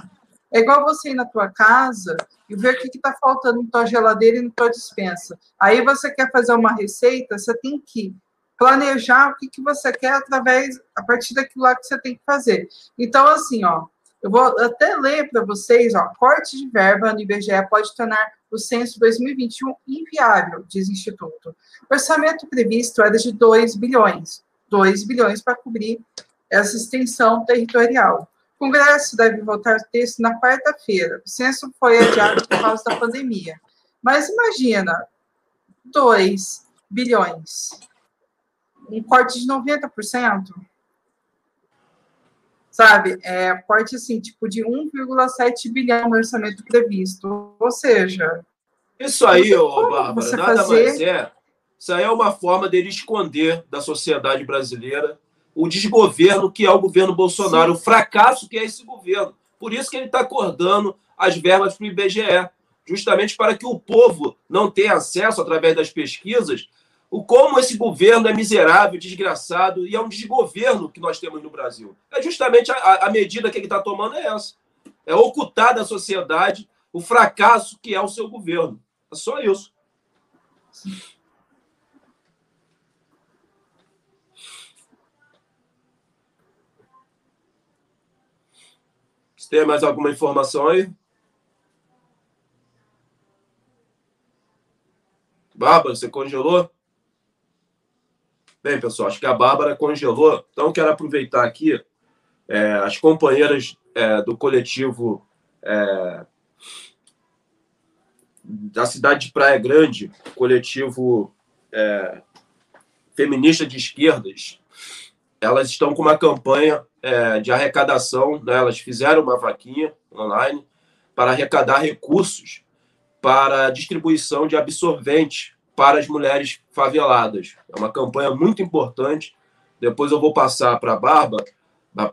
É igual você ir na tua casa e ver o que está faltando na tua geladeira e na tua dispensa. Aí você quer fazer uma receita, você tem que planejar o que, que você quer através, a partir daquilo lá que você tem que fazer. Então, assim, ó, eu vou até ler para vocês, ó, corte de verba no IBGE pode tornar o censo 2021 inviável, diz o Instituto. O orçamento previsto era de 2 bilhões, 2 bilhões para cobrir essa extensão territorial. O Congresso deve votar o texto na quarta-feira. O censo foi adiado por causa da pandemia. Mas imagina, 2 bilhões. Um corte de 90%. Sabe? É corte assim, tipo de 1,7 bilhão no orçamento previsto. Ou seja. Isso aí, ô, Bárbara, nada fazer... mais é. Isso aí é uma forma dele esconder da sociedade brasileira o desgoverno que é o governo Bolsonaro, Sim. o fracasso que é esse governo. Por isso que ele está acordando as verbas para o IBGE, justamente para que o povo não tenha acesso, através das pesquisas, o como esse governo é miserável, desgraçado e é um desgoverno que nós temos no Brasil. É justamente a, a medida que ele está tomando é essa. É ocultar da sociedade o fracasso que é o seu governo. É só isso. tem mais alguma informação aí? Bárbara, você congelou? Bem, pessoal, acho que a Bárbara congelou. Então, quero aproveitar aqui é, as companheiras é, do coletivo é, da cidade de Praia Grande, coletivo é, feminista de esquerdas, elas estão com uma campanha é, de arrecadação, né? elas fizeram uma vaquinha online para arrecadar recursos para distribuição de absorvente para as mulheres faveladas. É uma campanha muito importante. Depois eu vou passar para a Bárbara,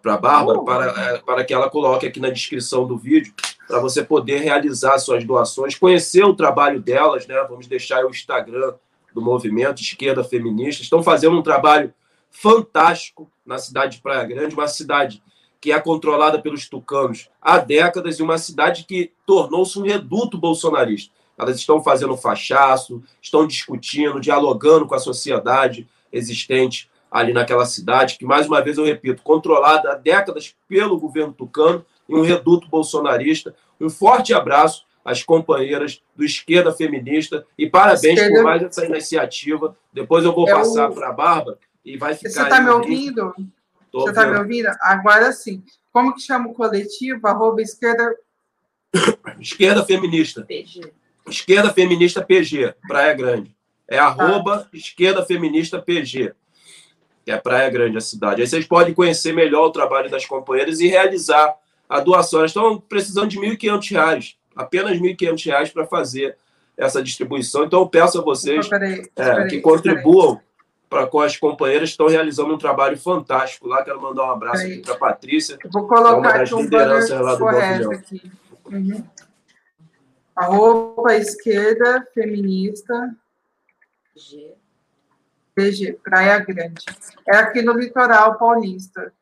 para a Bárbara, para, é, para que ela coloque aqui na descrição do vídeo, para você poder realizar suas doações, conhecer o trabalho delas, né? Vamos deixar o Instagram do movimento Esquerda Feminista. Estão fazendo um trabalho fantástico na cidade de Praia Grande, uma cidade que é controlada pelos tucanos há décadas e uma cidade que tornou-se um reduto bolsonarista. Elas estão fazendo fachaço, estão discutindo, dialogando com a sociedade existente ali naquela cidade, que, mais uma vez, eu repito, controlada há décadas pelo governo tucano e um reduto bolsonarista. Um forte abraço às companheiras do Esquerda Feminista e parabéns Esquerda... por mais essa iniciativa. Depois eu vou passar para a Bárbara e vai ficar. Você está me ouvindo? Tô Você está me ouvindo? Agora sim. Como que chama o coletivo? Arroba esquerda. <coughs> Esquerda Feminista. PG. Esquerda Feminista PG, Praia Grande. É arroba tá. Esquerda Feminista PG. Que é Praia Grande, a cidade. Aí vocês podem conhecer melhor o trabalho das companheiras e realizar a doação. Elas estão precisando de R$ 1.500, apenas R$ 1.500 para fazer essa distribuição. Então, eu peço a vocês peraí, é, que contribuam para com as companheiras que estão realizando um trabalho fantástico lá. Quero mandar um abraço aqui para a Patrícia, vou colocar é uma das lideranças lá do Bovilhão. Aqui. Uhum. A roupa esquerda, feminista. G. PG, Praia Grande. É aqui no litoral paulista.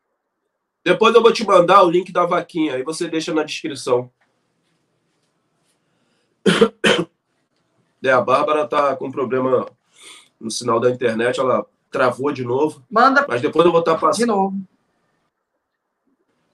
Depois eu vou te mandar o link da vaquinha, aí você deixa na descrição. É, a Bárbara tá com problema no sinal da internet, ela travou de novo. Manda. Mas depois eu vou estar tá passando. De novo.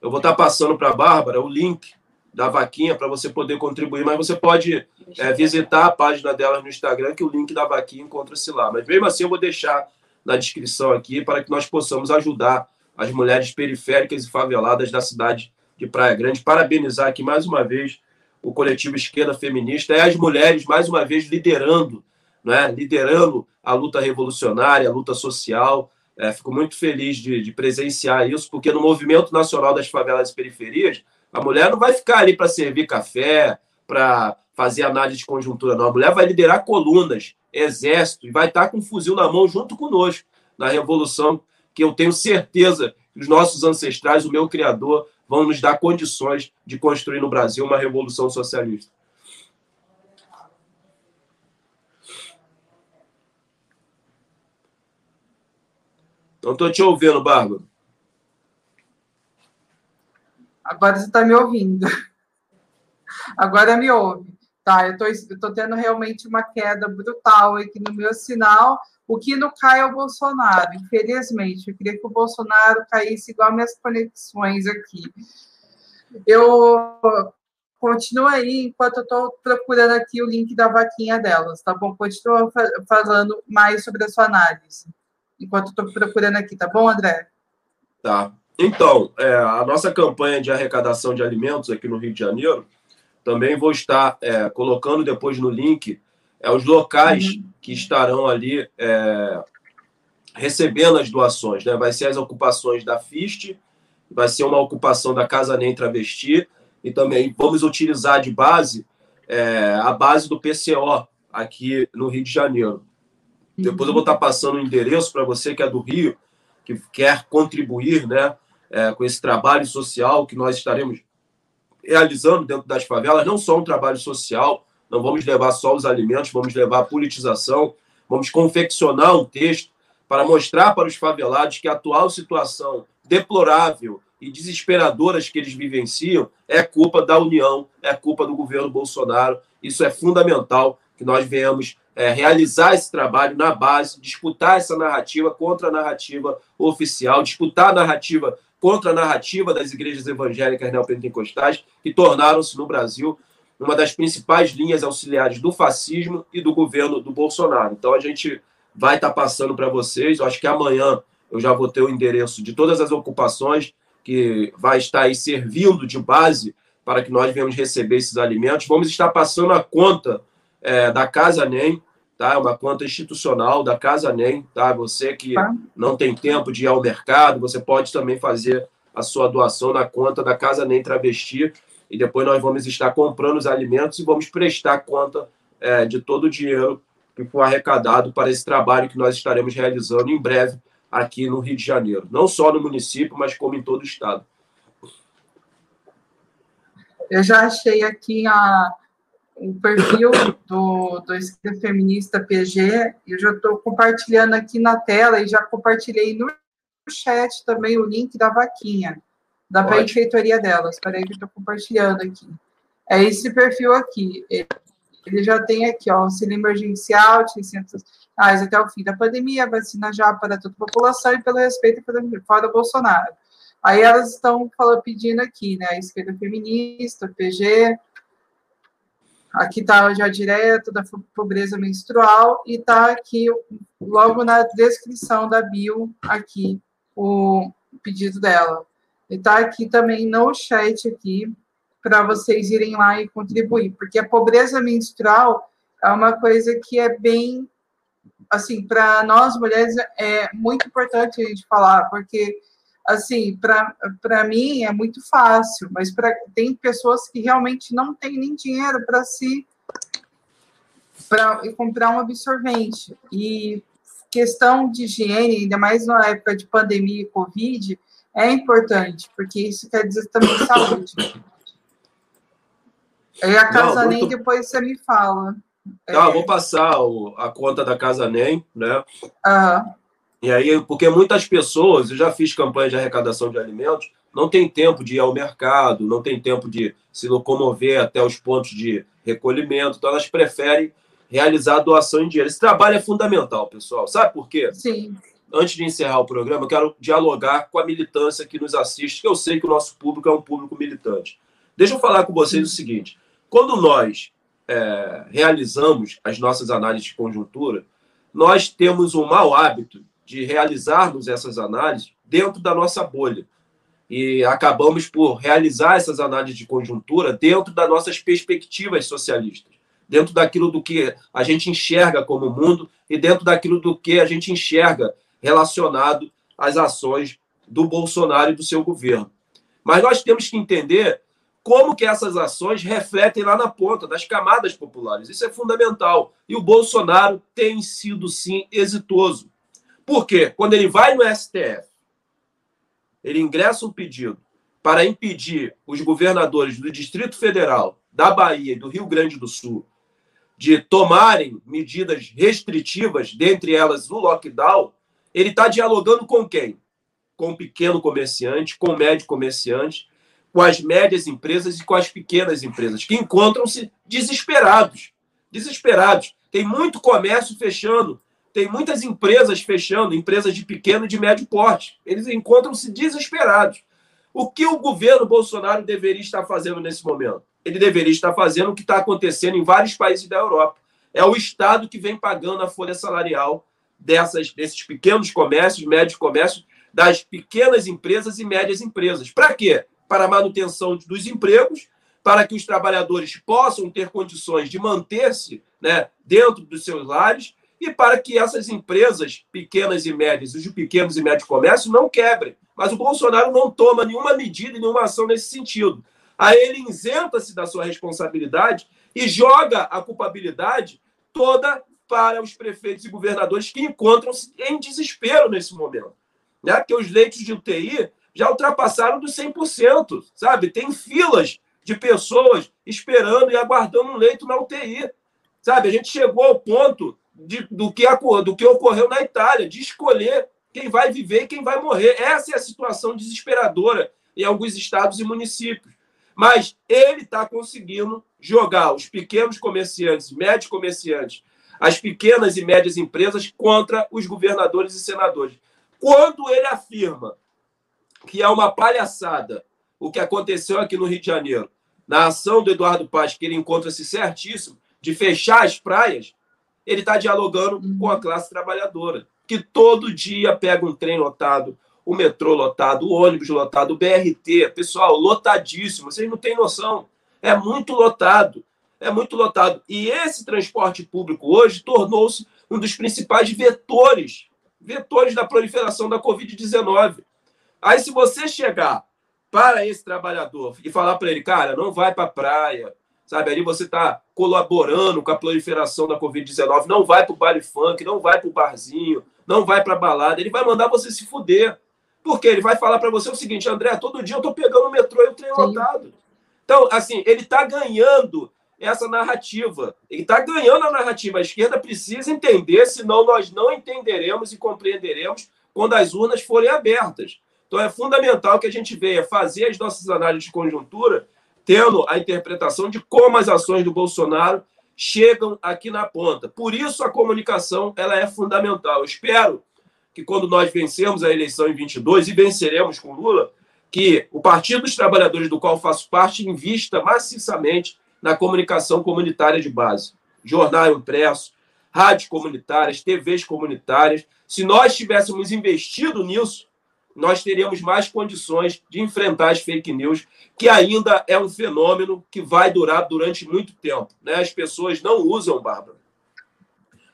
Eu vou estar tá passando para a Bárbara o link da vaquinha para você poder contribuir, mas você pode é, visitar a página dela no Instagram, que o link da vaquinha encontra-se lá. Mas mesmo assim, eu vou deixar na descrição aqui para que nós possamos ajudar as mulheres periféricas e faveladas da cidade de Praia Grande. Parabenizar aqui mais uma vez o coletivo Esquerda Feminista e as mulheres, mais uma vez, liderando né, liderando a luta revolucionária, a luta social. É, fico muito feliz de, de, presenciar isso, porque no movimento nacional das favelas e periferias, a mulher não vai ficar ali para servir café, para fazer análise de conjuntura, não. A mulher vai liderar colunas, exército, e vai estar com um fuzil na mão junto conosco na revolução, que eu tenho certeza que os nossos ancestrais, o meu criador, vão nos dar condições de construir no Brasil uma revolução socialista. Não estou te ouvindo, Bárbara. Agora você está me ouvindo. Agora me ouve. Tá, eu estou tendo realmente uma queda brutal aqui no meu sinal. O que não cai é o Bolsonaro, infelizmente. Eu queria que o Bolsonaro caísse igual minhas conexões aqui. Eu continuo aí enquanto eu estou procurando aqui o link da vaquinha delas, tá bom? Continua falando mais sobre a sua análise enquanto estou procurando aqui, tá bom, André? Tá. Então, é, a nossa campanha de arrecadação de alimentos aqui no Rio de Janeiro, também vou estar é, colocando depois no link é, os locais uhum. que estarão ali é, recebendo as doações. Né? Vai ser as ocupações da FIST, vai ser uma ocupação da Casa Nem Travesti, e também vamos utilizar de base é, a base do PCO aqui no Rio de Janeiro. Uhum. Depois eu vou estar passando o endereço para você que é do Rio, que quer contribuir né, é, com esse trabalho social que nós estaremos realizando dentro das favelas, não só um trabalho social, não vamos levar só os alimentos, vamos levar a politização, vamos confeccionar um texto para mostrar para os favelados que a atual situação deplorável e desesperadoras que eles vivenciam é culpa da União, é culpa do governo Bolsonaro. Isso é fundamental que nós venhamos é, realizar esse trabalho na base, disputar essa narrativa contra a narrativa oficial, disputar a narrativa contra a narrativa das igrejas evangélicas neopentecostais, que tornaram-se no Brasil uma das principais linhas auxiliares do fascismo e do governo do Bolsonaro. Então a gente vai estar passando para vocês, eu acho que amanhã eu já vou ter o endereço de todas as ocupações que vai estar aí servindo de base para que nós venhamos receber esses alimentos. Vamos estar passando a conta é, da Casa NEM, tá? Uma conta institucional da Casa NEM, tá? Você que tá. não tem tempo de ir ao mercado, você pode também fazer a sua doação na conta da Casa NEM Travesti e depois nós vamos estar comprando os alimentos e vamos prestar conta é, de todo o dinheiro que for arrecadado para esse trabalho que nós estaremos realizando em breve aqui no Rio de Janeiro. Não só no município, mas como em todo o estado. Eu já achei aqui a, o perfil do, do Esquerda Feminista PG, eu já estou compartilhando aqui na tela e já compartilhei no chat também o link da vaquinha da prefeitoria delas. Espera aí que eu estou compartilhando aqui. É esse perfil aqui. Ele já tem aqui, ó, auxílio emergencial, 600 reais até o fim da pandemia, vacina já para toda a população e pelo respeito fora Bolsonaro. Aí elas estão falando, pedindo aqui, né, a esquerda feminista, PG, aqui está já direto da pobreza menstrual e está aqui logo na descrição da bio aqui o pedido dela. E está aqui também no chat aqui para vocês irem lá e contribuir, porque a pobreza menstrual é uma coisa que é bem assim, para nós mulheres é muito importante a gente falar, porque assim, para mim é muito fácil, mas pra, tem pessoas que realmente não têm nem dinheiro para se para comprar um absorvente. E questão de higiene, ainda mais na época de pandemia e Covid, é importante, porque isso quer dizer também saúde. E a Casa Nem, muito... depois você me fala. Não, é... vou passar o, a conta da Casa Nem, né? Uhum. E aí, porque muitas pessoas, eu já fiz campanha de arrecadação de alimentos, não tem tempo de ir ao mercado, não tem tempo de se locomover até os pontos de recolhimento, então elas preferem realizar a doação em dinheiro. Esse trabalho é fundamental, pessoal. Sabe por quê? Sim antes de encerrar o programa, eu quero dialogar com a militância que nos assiste, que eu sei que o nosso público é um público militante. Deixa eu falar com vocês o seguinte: quando nós é, realizamos as nossas análises de conjuntura, nós temos um mau hábito de realizarmos essas análises dentro da nossa bolha. E acabamos por realizar essas análises de conjuntura dentro das nossas perspectivas socialistas, dentro daquilo do que a gente enxerga como mundo e dentro daquilo do que a gente enxerga relacionado às ações do Bolsonaro e do seu governo. Mas nós temos que entender como que essas ações refletem lá na ponta, das camadas populares. Isso é fundamental. E o Bolsonaro tem sido, sim, exitoso. Por quê? Quando ele vai no STF, ele ingressa um pedido para impedir os governadores do Distrito Federal, da Bahia e do Rio Grande do Sul de tomarem medidas restritivas, dentre elas o lockdown, ele está dialogando com quem? Com o pequeno comerciante, com o médio comerciante, com as médias empresas e com as pequenas empresas, que encontram-se desesperados. Desesperados. Tem muito comércio fechando, tem muitas empresas fechando, empresas de pequeno e de médio porte. Eles encontram-se desesperados. O que o governo Bolsonaro deveria estar fazendo nesse momento? Ele deveria estar fazendo o que está acontecendo em vários países da Europa. É o Estado que vem pagando a folha salarial dessas, desses pequenos comércios, médios comércios, das pequenas empresas e médias empresas. Para quê? Para a manutenção dos empregos, para que os trabalhadores possam ter condições de manter-se né, dentro dos seus lares e para que essas empresas pequenas e médias, os pequenos e médios comércios, não quebrem. Mas o Bolsonaro não toma nenhuma medida e nenhuma ação nesse sentido. Aí ele isenta-se da sua responsabilidade e joga a culpabilidade toda para os prefeitos e governadores que encontram-se em desespero nesse momento. Né? Porque os leitos de UTI já ultrapassaram dos 100%, sabe? Tem filas de pessoas esperando e aguardando um leito na UTI. Sabe? A gente chegou ao ponto de, do, que, do que ocorreu na Itália, de escolher quem vai viver e quem vai morrer. Essa é a situação desesperadora em alguns estados e municípios. Mas ele está conseguindo jogar os pequenos comerciantes, médios comerciantes, as pequenas e médias empresas contra os governadores e senadores. Quando ele afirma que é uma palhaçada o que aconteceu aqui no Rio de Janeiro, na ação do Eduardo Paz, que ele encontra-se certíssimo, de fechar as praias, ele está dialogando com a classe trabalhadora, que todo dia pega um trem lotado, o metrô lotado, o ônibus lotado, o BRT, pessoal, lotadíssimo, vocês não têm noção. É muito lotado, é muito lotado. E esse transporte público hoje tornou-se um dos principais vetores, vetores da proliferação da Covid-19. Aí, se você chegar para esse trabalhador e falar para ele, cara, não vai para a praia, sabe? Ali você está colaborando com a proliferação da Covid-19, não vai para o baile funk, não vai para o barzinho, não vai para a balada, ele vai mandar você se fuder. Porque ele vai falar para você o seguinte, André, todo dia eu estou pegando o metrô e o trem lotado. Então, assim, ele está ganhando essa narrativa. Ele está ganhando a narrativa. A esquerda precisa entender, senão nós não entenderemos e compreenderemos quando as urnas forem abertas. Então é fundamental que a gente venha fazer as nossas análises de conjuntura, tendo a interpretação de como as ações do Bolsonaro chegam aqui na ponta. Por isso a comunicação ela é fundamental. Eu espero que quando nós vencermos a eleição em 22 e venceremos com Lula, que o Partido dos Trabalhadores, do qual faço parte, invista maciçamente na comunicação comunitária de base. Jornal impresso, rádios comunitárias, TVs comunitárias. Se nós tivéssemos investido nisso, nós teríamos mais condições de enfrentar as fake news, que ainda é um fenômeno que vai durar durante muito tempo. Né? As pessoas não usam, Bárbara,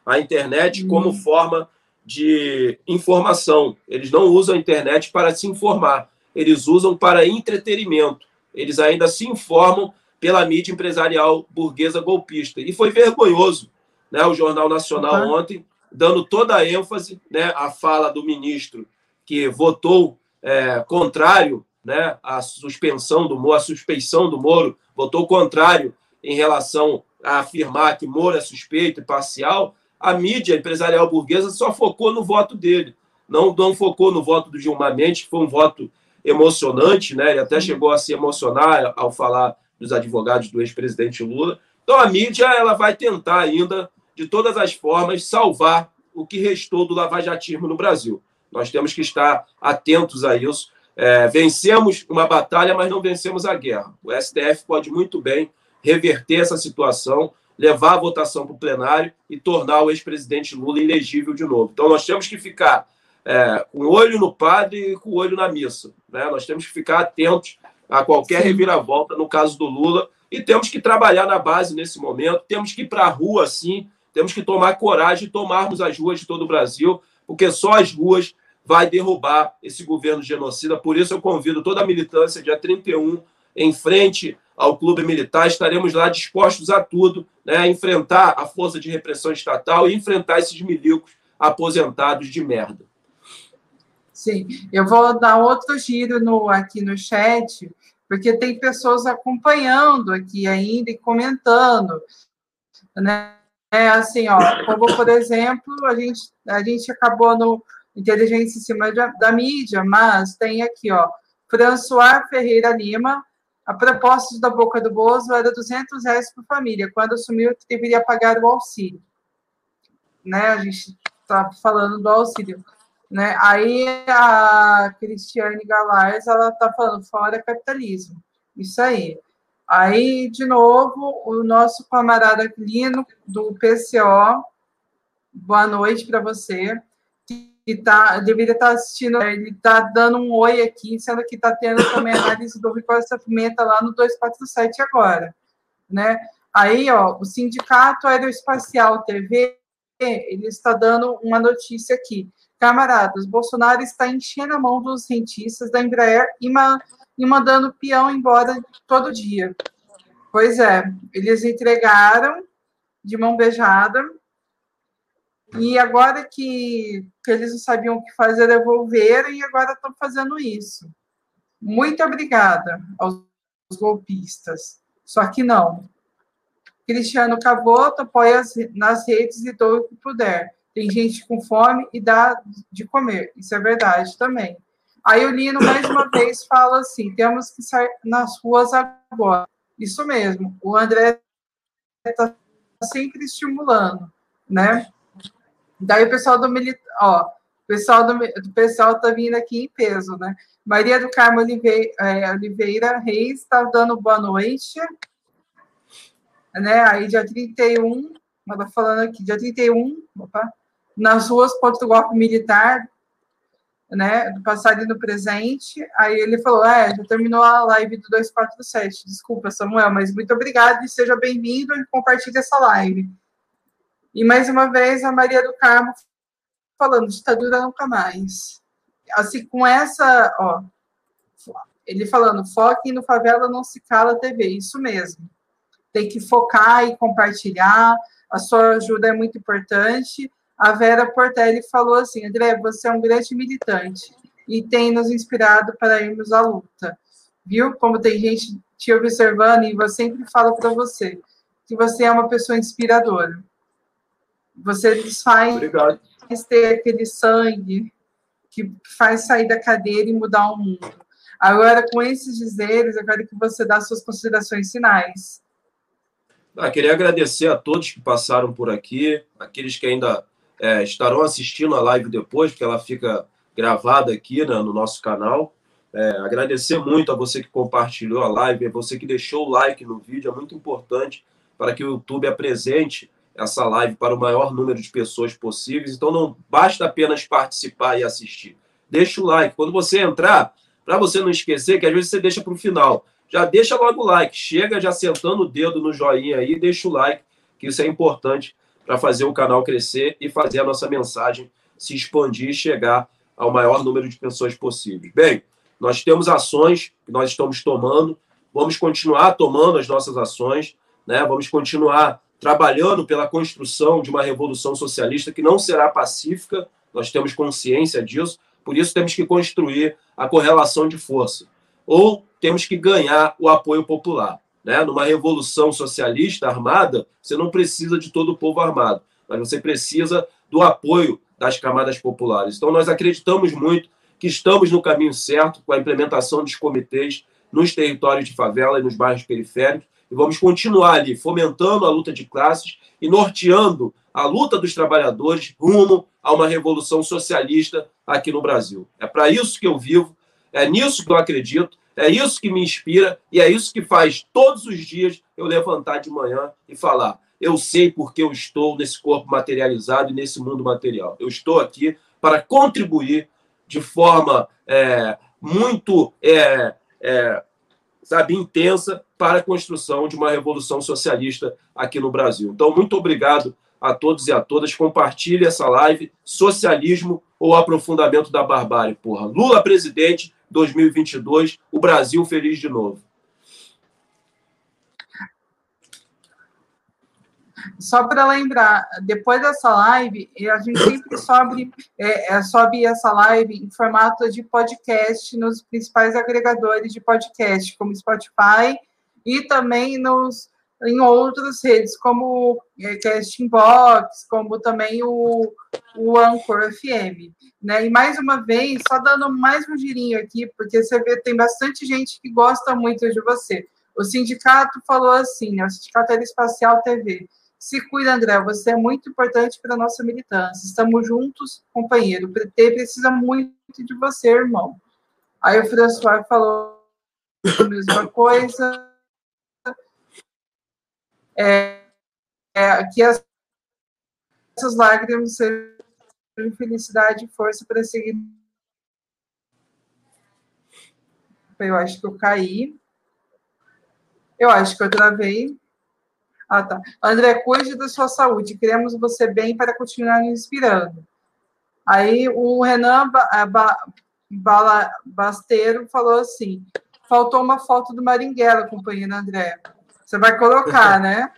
a internet hum. como forma de informação. Eles não usam a internet para se informar, eles usam para entretenimento. Eles ainda se informam pela mídia empresarial burguesa golpista. E foi vergonhoso né, o Jornal Nacional uhum. ontem, dando toda a ênfase né, à fala do ministro que votou é, contrário né, à suspensão do Moro, à suspeição do Moro, votou contrário em relação a afirmar que Moro é suspeito e parcial, a mídia empresarial burguesa só focou no voto dele. Não, não focou no voto do Gilmar Mendes, que foi um voto emocionante, né? Ele até chegou a se emocionar ao falar dos advogados do ex-presidente Lula. Então a mídia ela vai tentar ainda, de todas as formas, salvar o que restou do lavajatismo no Brasil. Nós temos que estar atentos a isso. É, vencemos uma batalha, mas não vencemos a guerra. O STF pode muito bem reverter essa situação, levar a votação para o plenário e tornar o ex-presidente Lula elegível de novo. Então, nós temos que ficar é, com o olho no padre e com o olho na missa. Né? Nós temos que ficar atentos a qualquer reviravolta no caso do Lula e temos que trabalhar na base nesse momento. Temos que ir para a rua, sim, temos que tomar coragem e tomarmos as ruas de todo o Brasil, porque só as ruas vai derrubar esse governo genocida. Por isso, eu convido toda a militância, dia 31, em frente ao Clube Militar. Estaremos lá dispostos a tudo, né, a enfrentar a força de repressão estatal e enfrentar esses milicos aposentados de merda. Sim, eu vou dar outro giro no, aqui no chat, porque tem pessoas acompanhando aqui ainda e comentando, né? É assim, ó, como por exemplo, a gente, a gente acabou no, inteligência em cima da, da mídia, mas tem aqui, ó, François Ferreira Lima, a proposta da Boca do Bozo era 200 reais por família, quando assumiu que deveria pagar o auxílio. Né, a gente está falando do auxílio. Né? Aí a Cristiane Galaz, ela está falando fora capitalismo. Isso aí. Aí, de novo, o nosso camarada Lino, do PCO, boa noite para você tá, deveria estar tá assistindo, ele está dando um oi aqui, sendo que está tendo também análise do Rui Pimenta lá no 247 agora, né? Aí, ó, o Sindicato Aeroespacial TV, ele está dando uma notícia aqui. Camaradas, Bolsonaro está enchendo a mão dos cientistas da Embraer e, ma e mandando peão embora todo dia. Pois é, eles entregaram de mão beijada e agora que, que eles não sabiam o que fazer, devolveram e agora estão fazendo isso. Muito obrigada aos golpistas. Só que não. Cristiano Cavoto apoia nas redes e doa o que puder. Tem gente com fome e dá de comer. Isso é verdade também. Aí o Lino, mais uma vez, fala assim: temos que sair nas ruas agora. Isso mesmo. O André está sempre estimulando, né? Daí o pessoal do militar, ó, o pessoal do, pessoal tá vindo aqui em peso, né? Maria do Carmo Oliveira, é, Oliveira Reis está dando boa noite. Né? Aí dia 31, ela falando aqui, dia 31, opa, nas ruas contra o golpe militar, né, do passado e do presente. Aí ele falou: É, já terminou a live do 247. Desculpa, Samuel, mas muito obrigado e seja bem-vindo e compartilhe essa live. E mais uma vez a Maria do Carmo falando: ditadura nunca mais. Assim, com essa, ó, ele falando: foque no Favela Não Se Cala TV. Isso mesmo. Tem que focar e compartilhar. A sua ajuda é muito importante a Vera Portelli falou assim: André, você é um grande militante e tem nos inspirado para irmos à luta. Viu como tem gente te observando e eu sempre falo para você que você é uma pessoa inspiradora. Você faz Obrigado. ter aquele sangue que faz sair da cadeira e mudar o mundo. Agora, com esses dizeres, eu quero que você dê suas considerações finais. Ah, queria agradecer a todos que passaram por aqui, aqueles que ainda é, estarão assistindo a live depois, porque ela fica gravada aqui né, no nosso canal. É, agradecer muito a você que compartilhou a live, a você que deixou o like no vídeo, é muito importante para que o YouTube apresente essa live para o maior número de pessoas possíveis. Então não basta apenas participar e assistir. Deixa o like. Quando você entrar, para você não esquecer, que às vezes você deixa para o final. Já deixa logo o like. Chega já sentando o dedo no joinha aí, deixa o like, que isso é importante para fazer o canal crescer e fazer a nossa mensagem se expandir e chegar ao maior número de pessoas possível. Bem, nós temos ações que nós estamos tomando, vamos continuar tomando as nossas ações, né? vamos continuar trabalhando pela construção de uma revolução socialista que não será pacífica, nós temos consciência disso, por isso temos que construir a correlação de força. Ou temos que ganhar o apoio popular. Né? Numa revolução socialista armada, você não precisa de todo o povo armado, mas você precisa do apoio das camadas populares. Então, nós acreditamos muito que estamos no caminho certo com a implementação dos comitês nos territórios de favela e nos bairros periféricos, e vamos continuar ali fomentando a luta de classes e norteando a luta dos trabalhadores rumo a uma revolução socialista aqui no Brasil. É para isso que eu vivo, é nisso que eu acredito, é isso que me inspira e é isso que faz todos os dias eu levantar de manhã e falar: eu sei porque eu estou nesse corpo materializado e nesse mundo material. Eu estou aqui para contribuir de forma é, muito, é, é, sabe, intensa para a construção de uma revolução socialista aqui no Brasil. Então, muito obrigado a todos e a todas. Compartilhe essa live. Socialismo ou aprofundamento da barbárie, porra. Lula presidente, 2022, o Brasil feliz de novo. Só para lembrar, depois dessa live, a gente sempre sobe, é, é, sobe essa live em formato de podcast nos principais agregadores de podcast, como Spotify e também nos em outras redes, como é, Casting Box, como também o, o Anchor FM. Né? E mais uma vez, só dando mais um girinho aqui, porque você vê, tem bastante gente que gosta muito de você. O sindicato falou assim, né? o Sindicato Aeroespacial TV. Se cuida, André, você é muito importante para a nossa militância. Estamos juntos, companheiro. O PT precisa muito de você, irmão. Aí o François falou a mesma coisa é, é, que as, essas lágrimas sejam felicidade e força para seguir. Eu acho que eu caí. Eu acho que eu travei. Ah, tá. André, cuide da sua saúde. Queremos você bem para continuar nos inspirando. Aí o Renan Bala, Basteiro falou assim: faltou uma foto do Maringuela, companheiro André. Você vai colocar, <laughs> né?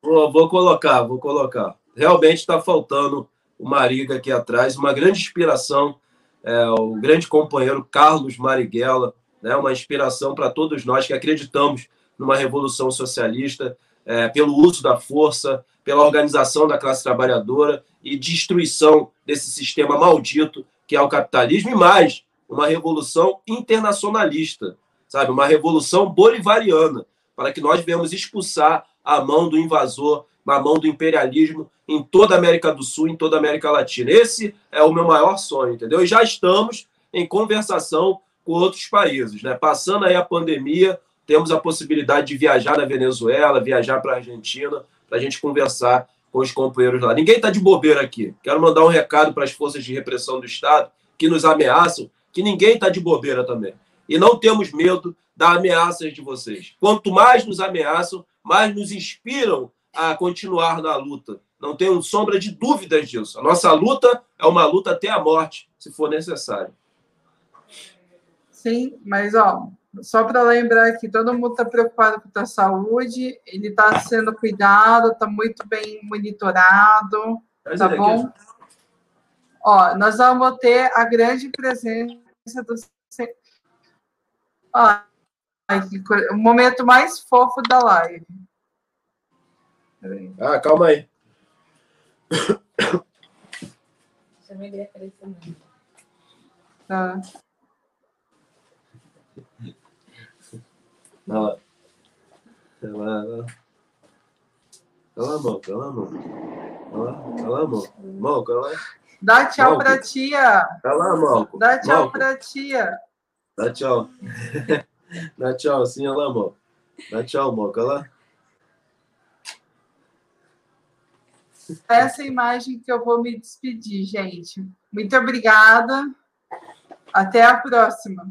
Vou, vou colocar, vou colocar. Realmente está faltando o Mariga aqui atrás, uma grande inspiração, é, o grande companheiro Carlos Marighella, né, uma inspiração para todos nós que acreditamos numa revolução socialista, é, pelo uso da força, pela organização da classe trabalhadora e destruição desse sistema maldito que é o capitalismo, e mais, uma revolução internacionalista, sabe? Uma revolução bolivariana, para que nós venhamos expulsar a mão do invasor, a mão do imperialismo em toda a América do Sul, em toda a América Latina. Esse é o meu maior sonho, entendeu? E já estamos em conversação com outros países, né? Passando aí a pandemia, temos a possibilidade de viajar na Venezuela, viajar para a Argentina, para a gente conversar com os companheiros lá. Ninguém está de bobeira aqui. Quero mandar um recado para as forças de repressão do Estado que nos ameaçam, que ninguém está de bobeira também. E não temos medo das ameaças de vocês. Quanto mais nos ameaçam, mais nos inspiram a continuar na luta. Não tenho sombra de dúvidas disso. A nossa luta é uma luta até a morte, se for necessário. Sim, mas ó, só para lembrar que todo mundo está preocupado com a saúde, ele está sendo cuidado, está muito bem monitorado, Mas tá bom? Aqui. Ó, nós vamos ter a grande presença do. Ó, o momento mais fofo da live. Ah, calma aí. Chamei de aparecer Tá. Olha lá. Olha lá, olha lá. Olha lá, Moca, olha lá, Moca. Olha lá, olha lá, Moca. Moca, olha lá. Dá tchau Malco. pra tia. Olha lá, Moca. Dá tchau Malco. pra tia. Dá tchau. <laughs> Dá tchau, sim, olha lá, Moca. Dá tchau, Moca, olha lá. Essa imagem que eu vou me despedir, gente. Muito obrigada. Até a próxima.